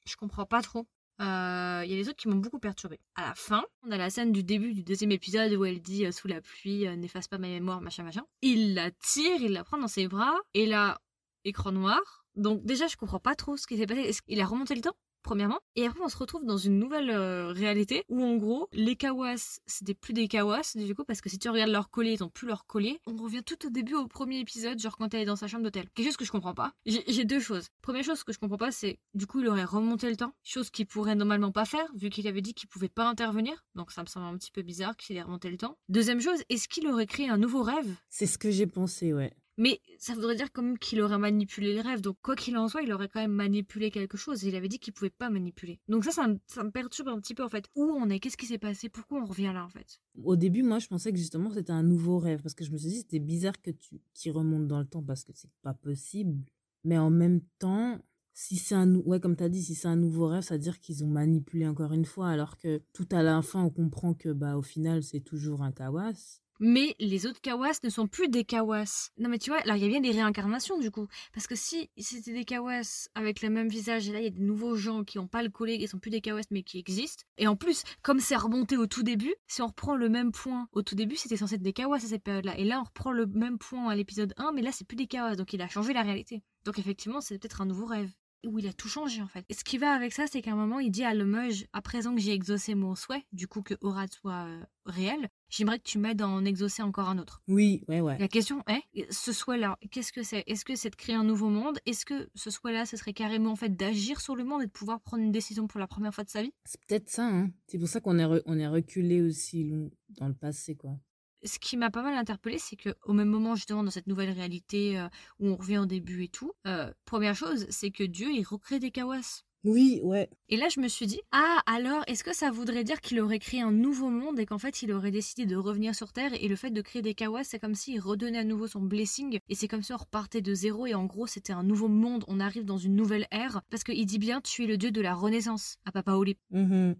je comprends pas trop. Euh, Il y a des autres qui m'ont beaucoup perturbé. À la fin, on a la scène du début du deuxième épisode où elle dit euh, sous la pluie, euh, n'efface pas ma mémoire, machin, machin. Il la tire, il la prend dans ses bras, et là, écran noir. Donc déjà, je comprends pas trop ce qui s'est passé. Est-ce qu'il a remonté le temps? Premièrement. Et après, on se retrouve dans une nouvelle euh, réalité où, en gros, les kawas, c'était plus des kawas, du coup, parce que si tu regardes leur collier, ils ont plus leur collier. On revient tout au début au premier épisode, genre quand elle est dans sa chambre d'hôtel. Quelque chose que je comprends pas. J'ai deux choses. Première chose que je comprends pas, c'est du coup, il aurait remonté le temps, chose qu'il pourrait normalement pas faire, vu qu'il avait dit qu'il pouvait pas intervenir. Donc ça me semble un petit peu bizarre qu'il ait remonté le temps. Deuxième chose, est-ce qu'il aurait créé un nouveau rêve? C'est ce que j'ai pensé, ouais. Mais ça voudrait dire quand même qu'il aurait manipulé le rêve. Donc, quoi qu'il en soit, il aurait quand même manipulé quelque chose. Il avait dit qu'il pouvait pas manipuler. Donc, ça, ça, me- perturbe un petit peu, en fait. Où on est? Qu'est-ce qui s'est passé? Pourquoi on revient là, en fait? Au début, moi, je pensais que justement c'était un nouveau rêve parce que je me suis dit c'était bizarre que tu qui remonte dans le temps parce que c'est pas possible. Mais en même temps, si c'est un ouais comme tu as dit, si c'est un nouveau rêve, ça veut dire qu'ils ont manipulé encore une fois alors que tout à la fin on comprend que bah au final c'est toujours un kawas. Mais les autres kawas ne sont plus des kawas. Non, mais tu vois, là, il y a bien des réincarnations, du coup. Parce que si c'était des kawas avec le même visage, et là, il y a des nouveaux gens qui n'ont pas le collet, qui sont plus des kawas, mais qui existent. Et en plus, comme c'est remonté au tout début, si on reprend le même point au tout début, c'était censé être des kawas à cette période-là. Et là, on reprend le même point à l'épisode 1, mais là, c'est plus des kawas. Donc, il a changé la réalité. Donc, effectivement, c'est peut-être un nouveau rêve. Où il a tout changé en fait. Et ce qui va avec ça, c'est qu'à un moment, il dit à Lemeuge, à présent que j'ai exaucé mon souhait, du coup que Aura soit euh, réel, j'aimerais que tu m'aides à en exaucer encore un autre. Oui, ouais ouais. La question est, ce souhait-là, qu'est-ce que c'est? Est-ce que c'est de créer un nouveau monde? Est-ce que ce souhait-là, ce serait carrément en fait d'agir sur le monde et de pouvoir prendre une décision pour la première fois de sa vie? C'est peut-être ça hein. C'est pour ça qu'on est on est reculé aussi long- dans le passé quoi. Ce qui m'a pas mal interpellé, c'est que au même moment justement dans cette nouvelle réalité euh, où on revient au début et tout, euh, première chose, c'est que Dieu il recrée des kawas. Oui, ouais. Et là, je me suis dit, ah, alors, est-ce que ça voudrait dire qu'il aurait créé un nouveau monde et qu'en fait, il aurait décidé de revenir sur Terre et le fait de créer des kawas, c'est comme s'il redonnait à nouveau son blessing et c'est comme si on repartait de zéro et en gros, c'était un nouveau monde, on arrive dans une nouvelle ère parce qu'il dit bien, tu es le dieu de la renaissance à Papa Oli.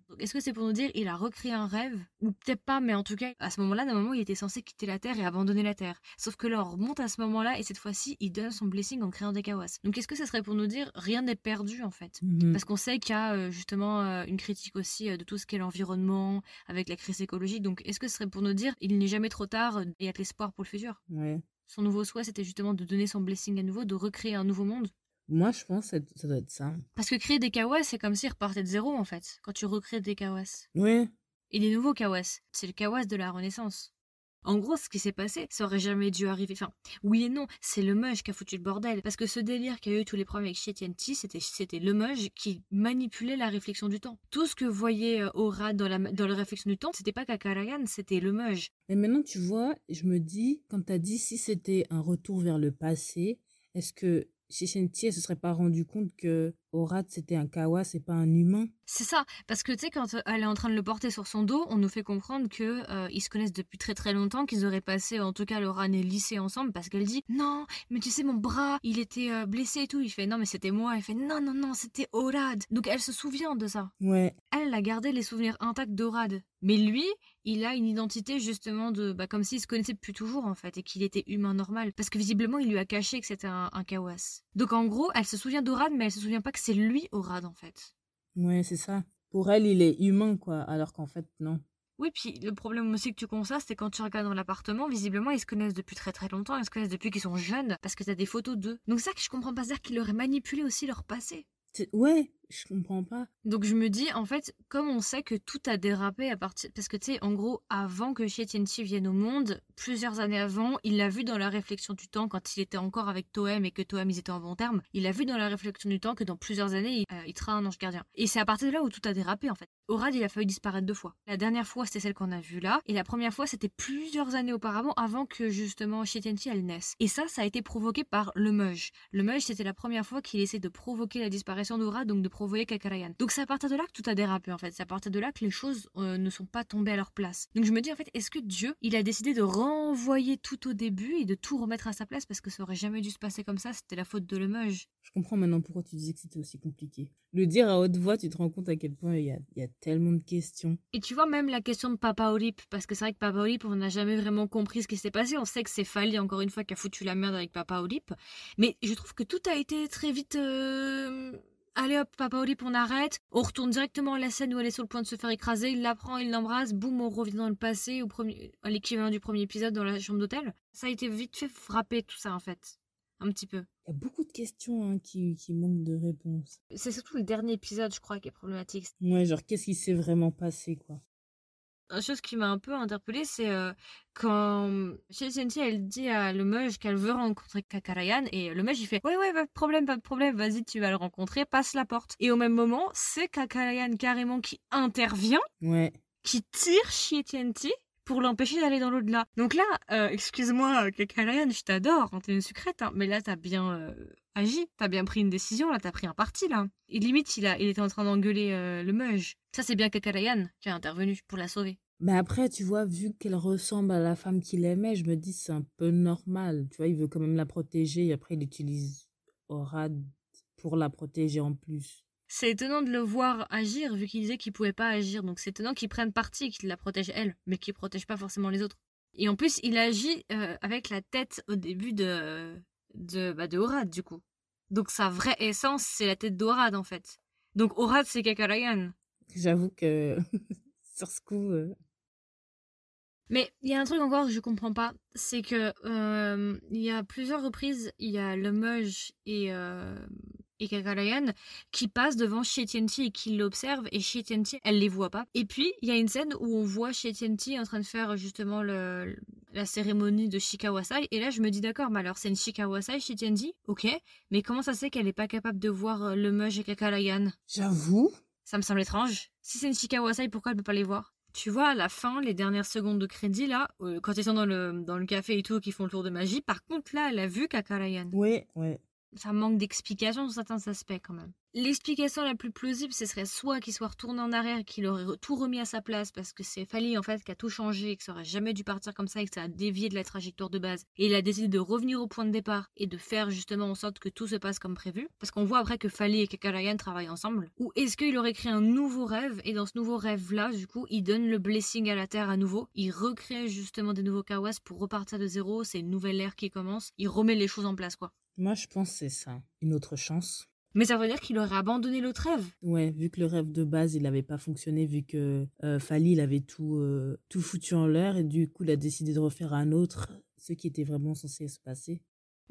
Donc, est-ce que c'est pour nous dire, il a recréé un rêve Ou peut-être pas, mais en tout cas, à ce moment-là, d'un moment, il était censé quitter la Terre et abandonner la Terre. Sauf que là, on remonte à ce moment-là et cette fois-ci, il donne son blessing en créant des kawas. Donc, est-ce que ça serait pour nous dire, rien n'est perdu en fait? Mhm. parce qu'on sait qu'il y a euh, justement euh, une critique aussi euh, de tout ce qu'est l'environnement, avec la crise écologique. Donc est-ce que ce serait pour nous dire il n'est jamais trop tard et il y a de l'espoir pour le futur? Ouais. Son nouveau souhait, c'était justement de donner son blessing à nouveau, de recréer un nouveau monde? Moi, je pense que ça- doit être ça. Parce que créer des kawas, c'est comme s'il repartait de zéro en fait, quand tu recrées des kawas. Ouais. Et des nouveaux kawas, c'est le kawas de la Renaissance. En gros, ce qui s'est passé, ça aurait jamais dû arriver. Enfin, oui et non, c'est le Mudge qui a foutu le bordel. Parce que ce délire qui a eu tous les problèmes avec Shetianti, c'était, c'était le Mudge qui manipulait la réflexion du temps. Tout ce que voyait euh, Aura dans la, dans la réflexion du temps, c'était pas Kakaragan, c'était le Mudge. Mais maintenant, tu vois, je me dis, quand tu as dit si c'était un retour vers le passé, est-ce que Shishenti, elle se serait pas rendu compte que Orat, c'était un kawa, c'est pas un humain C'est ça, parce que tu sais, quand euh, elle est en train de le porter sur son dos, on nous fait comprendre que euh, ils se connaissent depuis très très longtemps, qu'ils auraient passé en tout cas leur année lycée ensemble, parce qu'elle dit non, mais tu sais mon bras, il était euh, blessé et tout. Il fait non, mais c'était moi. Elle fait non non non, c'était Orad. Donc elle se souvient de ça. Ouais. Elle, a gardé les souvenirs intacts d'Orad. Mais lui, il a une identité justement de bah, comme s'il se connaissait depuis toujours en fait et qu'il était humain normal, parce que visiblement il lui a caché que c'était un, un kawas. Donc en gros, elle se souvient d'Orad, mais elle se souvient pas que c'est lui Orad en fait. Ouais, c'est ça. Pour elle, il est humain, quoi, alors qu'en fait, non. Oui, puis le problème aussi que tu constates, c'est quand tu regardes dans l'appartement, visiblement, ils se connaissent depuis très très longtemps, ils se connaissent depuis qu'ils sont jeunes, parce que t'as des photos d'eux. Donc ça que je comprends pas, c'est-à-dire qu'ils auraient manipulé aussi leur passé. Ouais, je comprends pas. Donc je me dis, en fait, comme on sait que tout a dérapé à partir... Parce que tu sais, en gros, avant que Tianti vienne au monde, plusieurs années avant, il l'a vu dans la réflexion du temps, quand il était encore avec Toem et que Toem, ils étaient en bon terme, il a vu dans la réflexion du temps que dans plusieurs années, il, euh, sera un ange gardien. Et c'est à partir de là où tout a dérapé, en fait. Orad, il a failli disparaître deux fois. La dernière fois, c'était celle qu'on a vue là, et la première fois, c'était plusieurs années auparavant, avant que justement Tianti, elle naisse. Et ça, ça a été provoqué par le Mudge. Le Mudge, c'était la première fois qu'il essaie de provoquer la disparition d'Orad, donc de provoquer Kakarayan. Donc c'est à partir de là que tout a dérapé en fait. C'est à partir de là que les choses euh, ne sont pas tombées à leur place. Donc je me dis en fait, est-ce que Dieu, il a décidé de renvoyer tout au début et de tout remettre à sa place parce que ça aurait jamais dû se passer comme ça, c'était la faute de Lemeuge. Je comprends maintenant pourquoi tu disais que c'était aussi compliqué. Le dire à haute voix, tu te rends compte à quel point il y a, il y a tellement de questions. Et tu vois même la question de Papa Olip, parce que c'est vrai que Papa Olip, on n'a jamais vraiment compris ce qui s'est passé. On sait que c'est Fali, encore une fois, qui a foutu la merde avec Papa Olip. Mais je trouve que tout a été très vite... euh, Allez hop, Papa Olip, on arrête. On retourne directement à la scène où elle est sur le point de se faire écraser. Il la prend, il l'embrasse. Boum, on revient dans le passé, au premier... à l'équivalent du premier épisode dans la chambre d'hôtel. Ça a été vite fait frapper tout ça, en fait. Un petit peu. Il y a beaucoup de questions hein, qui, qui manquent de réponses. C'est surtout le dernier épisode, je crois, qui est problématique. Ouais, genre, qu'est-ce qui s'est vraiment passé, quoi? Une chose qui m'a un peu interpellée, c'est euh, quand Shinji elle dit à Lemeuge qu'elle veut rencontrer Kakarayan et Lemeuge il fait ouais ouais pas de problème pas de problème vas-y tu vas le rencontrer passe la porte et au même moment c'est Kakarayan carrément qui intervient Ouais. qui tire Shietienti pour l'empêcher d'aller dans l'au-delà. Donc là, euh, excuse-moi, Kakarayan, je t'adore, hein, t'es une sucrète, hein, mais là, t'as bien euh, agi, t'as bien pris une décision, là, t'as pris un parti, là. Et limite, il, a, il était en train d'engueuler euh, le meuge. Ça, c'est bien Kakarayan qui a intervenu pour la sauver. Mais après, tu vois, vu qu'elle ressemble à la femme qu'il aimait, je me dis c'est un peu normal. Tu vois, il veut quand même la protéger et après il utilise Orad pour la protéger en plus. C'est étonnant de le voir agir, vu qu'il disait qu'il pouvait pas agir. Donc c'est étonnant qu'il prenne parti qu'il la protège elle, mais qu'il protège pas forcément les autres. Et en plus, il agit euh, avec la tête au début de de bah, de Orad du coup. Donc sa vraie essence, c'est la tête d'Orad en fait. Donc Orad, c'est Kakarayan. J'avoue que sur ce coup, euh, Mais il y a un truc encore que je comprends pas, c'est que euh, il y a plusieurs reprises, il y a le Moj et et Kakarayan qui passent devant Shietienti et qui l'observent et Shietienti elle les voit pas. Et puis il y a une scène où on voit Shietienti en train de faire justement le, la cérémonie de Shikawasai et là je me dis d'accord, mais alors c'est une Shikawasai Shietienti, ok, mais comment ça fait qu'elle est pas capable de voir euh, le Moj et Kakarayan j'avoue. Ça me semble étrange. Si c'est une Shikawasai, pourquoi elle peut pas les voir? Tu vois, à la fin, les dernières secondes de crédit, là, euh, quand ils sont dans le, dans le café et tout, qui font le tour de magie, par contre, là, elle a vu Kakarayan. Ouais, ouais. Ça manque d'explication sur certains aspects, quand même. L'explication la plus plausible, ce serait soit qu'il soit retourné en arrière, qu'il aurait tout remis à sa place, parce que c'est Fali, en fait, qui a tout changé, et que ça aurait jamais dû partir comme ça, et que ça a dévié de la trajectoire de base. Et il a décidé de revenir au point de départ, et de faire justement en sorte que tout se passe comme prévu. Parce qu'on voit après que Fali et Kakarayan travaillent ensemble. Ou est-ce qu'il aurait créé un nouveau rêve, et dans ce nouveau rêve-là, du coup, il donne le blessing à la Terre à nouveau. Il recrée justement des nouveaux Kawas pour repartir de zéro, c'est une nouvelle ère qui commence. Il remet les choses en place, quoi. Moi, je pense c'est ça. Une autre chance. Mais ça veut dire qu'il aurait abandonné l'autre rêve. Ouais, vu que le rêve de base, il n'avait pas fonctionné, vu que euh, Fali, il avait tout, euh, tout foutu en l'air, et du coup, il a décidé de refaire un autre, ce qui était vraiment censé se passer.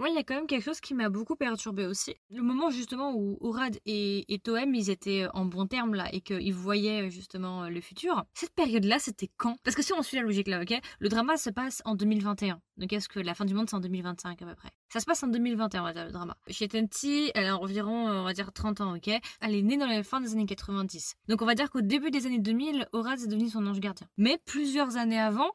Moi, il y a quand même quelque chose qui m'a beaucoup perturbé aussi. Le moment justement où Orad et, et Toem, ils étaient en bon terme là et qu'ils voyaient justement le futur. Cette période-là, c'était quand? Parce que si on suit la logique là, ok? Le drama se passe en 2021. Donc est-ce que la fin du monde, c'est en 2025 à peu près? Ça se passe en 2021, on va dire, le drama. Chez elle a environ, on va dire, 30 ans, ok? Elle est née dans la fin des années 90. Donc on va dire qu'au début des années 2000, Orad est devenu son ange gardien. Mais plusieurs années avant,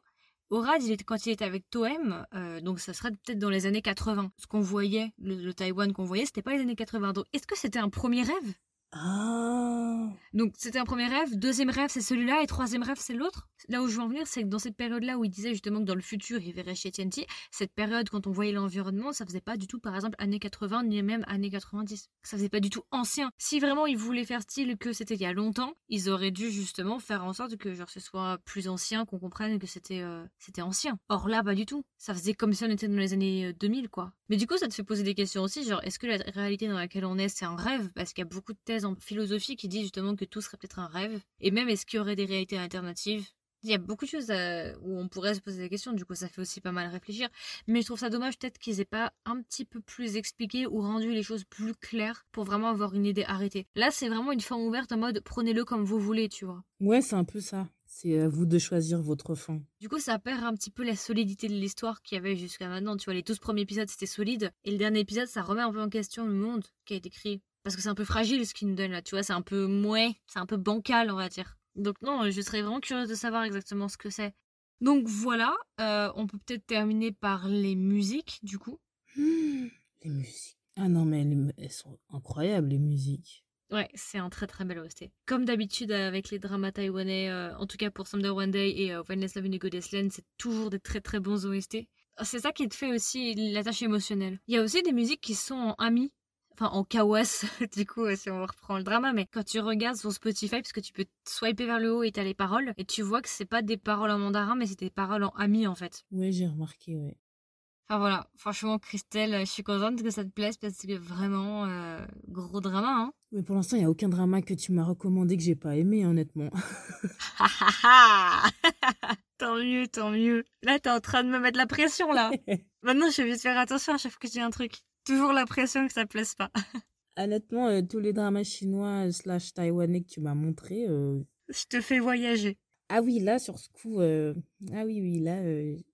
Orad, quand il était avec Toem, euh, donc ça serait peut-être dans les années 80. Ce qu'on voyait, le, le Taïwan qu'on voyait, c'était pas les années 80. Donc est-ce que c'était un premier rêve? Ah Donc c'était un premier rêve, deuxième rêve c'est celui-là et troisième rêve c'est l'autre. Là où je veux en venir, c'est que dans cette période-là où il disait justement que dans le futur il verrait chez TNT, cette période quand on voyait l'environnement, ça faisait pas du tout par exemple années 80 ni même années 90. Ça faisait pas du tout ancien. Si vraiment ils voulaient faire style que c'était il y a longtemps, ils auraient dû justement faire en sorte que genre ce soit plus ancien, qu'on comprenne que c'était euh, c'était ancien. Or là pas du tout. Ça faisait comme si on était dans les années euh, 2000 quoi. Mais du coup ça te fait poser des questions aussi, genre est-ce que la réalité dans laquelle on est c'est un rêve? Parce qu'il y a beaucoup de thèses en philosophie qui disent justement que tout serait peut-être un rêve. Et même est-ce qu'il y aurait des réalités alternatives? Il y a beaucoup de choses euh, où on pourrait se poser des questions, du coup ça fait aussi pas mal réfléchir. Mais je trouve ça dommage peut-être qu'ils aient pas un petit peu plus expliqué ou rendu les choses plus claires pour vraiment avoir une idée arrêtée. Là c'est vraiment une fin ouverte en mode prenez-le comme vous voulez, tu vois. Ouais, c'est un peu ça. C'est à vous de choisir votre fin. Du coup, ça perd un petit peu la solidité de l'histoire qu'il y avait jusqu'à maintenant. Tu vois, les 12 premiers épisodes, c'était solide. Et le dernier épisode, ça remet un peu en question le monde qui a été créé. Parce que c'est un peu fragile ce qu'ils nous donnent là, tu vois, c'est un peu mouais, c'est un peu bancal, on va dire. Donc non, je serais vraiment curieuse de savoir exactement ce que c'est. Donc voilà, euh, on peut peut-être terminer par les musiques, du coup. Les musiques. Ah non, mais elles sont incroyables, les musiques. Ouais, c'est un très très bel OST. Comme d'habitude avec les dramas taïwanais, euh, en tout cas pour Someday One Day et euh, When Let's Love in a c'est toujours des très très bons OST. C'est ça qui te fait aussi l'attache émotionnelle. Il y a aussi des musiques qui sont en ami, enfin en kawas, du coup, si on reprend le drama, mais quand tu regardes sur Spotify, parce que tu peux swiper vers le haut et t'as les paroles, et tu vois que c'est pas des paroles en mandarin, mais c'est des paroles en ami en fait. Oui, j'ai remarqué, ouais. Enfin voilà, franchement, Christelle, je suis contente que ça te plaise parce que vraiment, euh, gros drama. Hein. Mais pour l'instant, il n'y a aucun drama que tu m'as recommandé que j'ai pas aimé, honnêtement. tant mieux, tant mieux. Là, t'es en train de me mettre la pression, là. Maintenant, je vais te faire attention à chaque fois que je dis un truc. Toujours la pression que ça plaise pas. honnêtement, euh, tous les dramas chinois slash taïwanais que tu m'as montré. Euh, je te fais voyager. Ah oui, là, sur ce coup, ah oui, oui, là,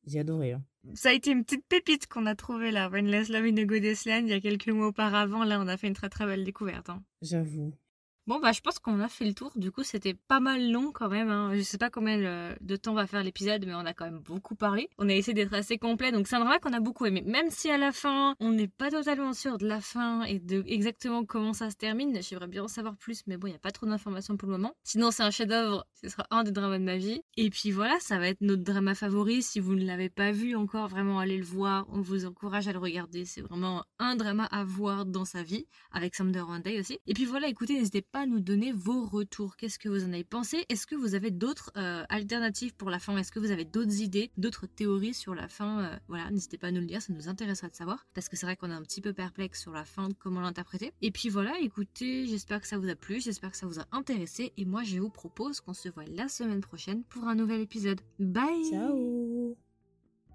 j'ai adoré. Hein. Ça a été une petite pépite qu'on a trouvée là, When Love in a Goddess Land, il y a quelques mois auparavant. Là, on a fait une très très belle découverte. Hein. J'avoue. Bon, bah, je pense qu'on a fait le tour. Du coup, c'était pas mal long quand même. Hein. Je sais pas combien de temps va faire l'épisode, mais on a quand même beaucoup parlé. On a essayé d'être assez complet, donc c'est un drama qu'on a beaucoup aimé. Même si à la fin, on n'est pas totalement sûr de la fin et de exactement comment ça se termine. J'aimerais bien en savoir plus, mais bon, il n'y a pas trop d'informations pour le moment. Sinon, c'est un chef-d'œuvre. Ce sera un des dramas de ma vie. Et puis voilà, ça va être notre drama favori. Si vous ne l'avez pas vu encore, vraiment allez le voir. On vous encourage à le regarder. C'est vraiment un drama à voir dans sa vie, avec Someday One Day aussi. Et puis voilà, écoutez, n'hésitez pas nous donner vos retours. Qu'est-ce que vous en avez pensé? Est-ce que vous avez d'autres euh, alternatives pour la fin? Est-ce que vous avez d'autres idées, d'autres théories sur la fin? Euh, Voilà, n'hésitez pas à nous le dire, ça nous intéresserait de savoir. Parce que c'est vrai qu'on est un petit peu perplexe sur la fin, comment l'interpréter. Et puis voilà, écoutez, j'espère que ça vous a plu, j'espère que ça vous a intéressé. Et moi, je vous propose qu'on se voit la semaine prochaine pour un nouvel épisode. Bye Ciao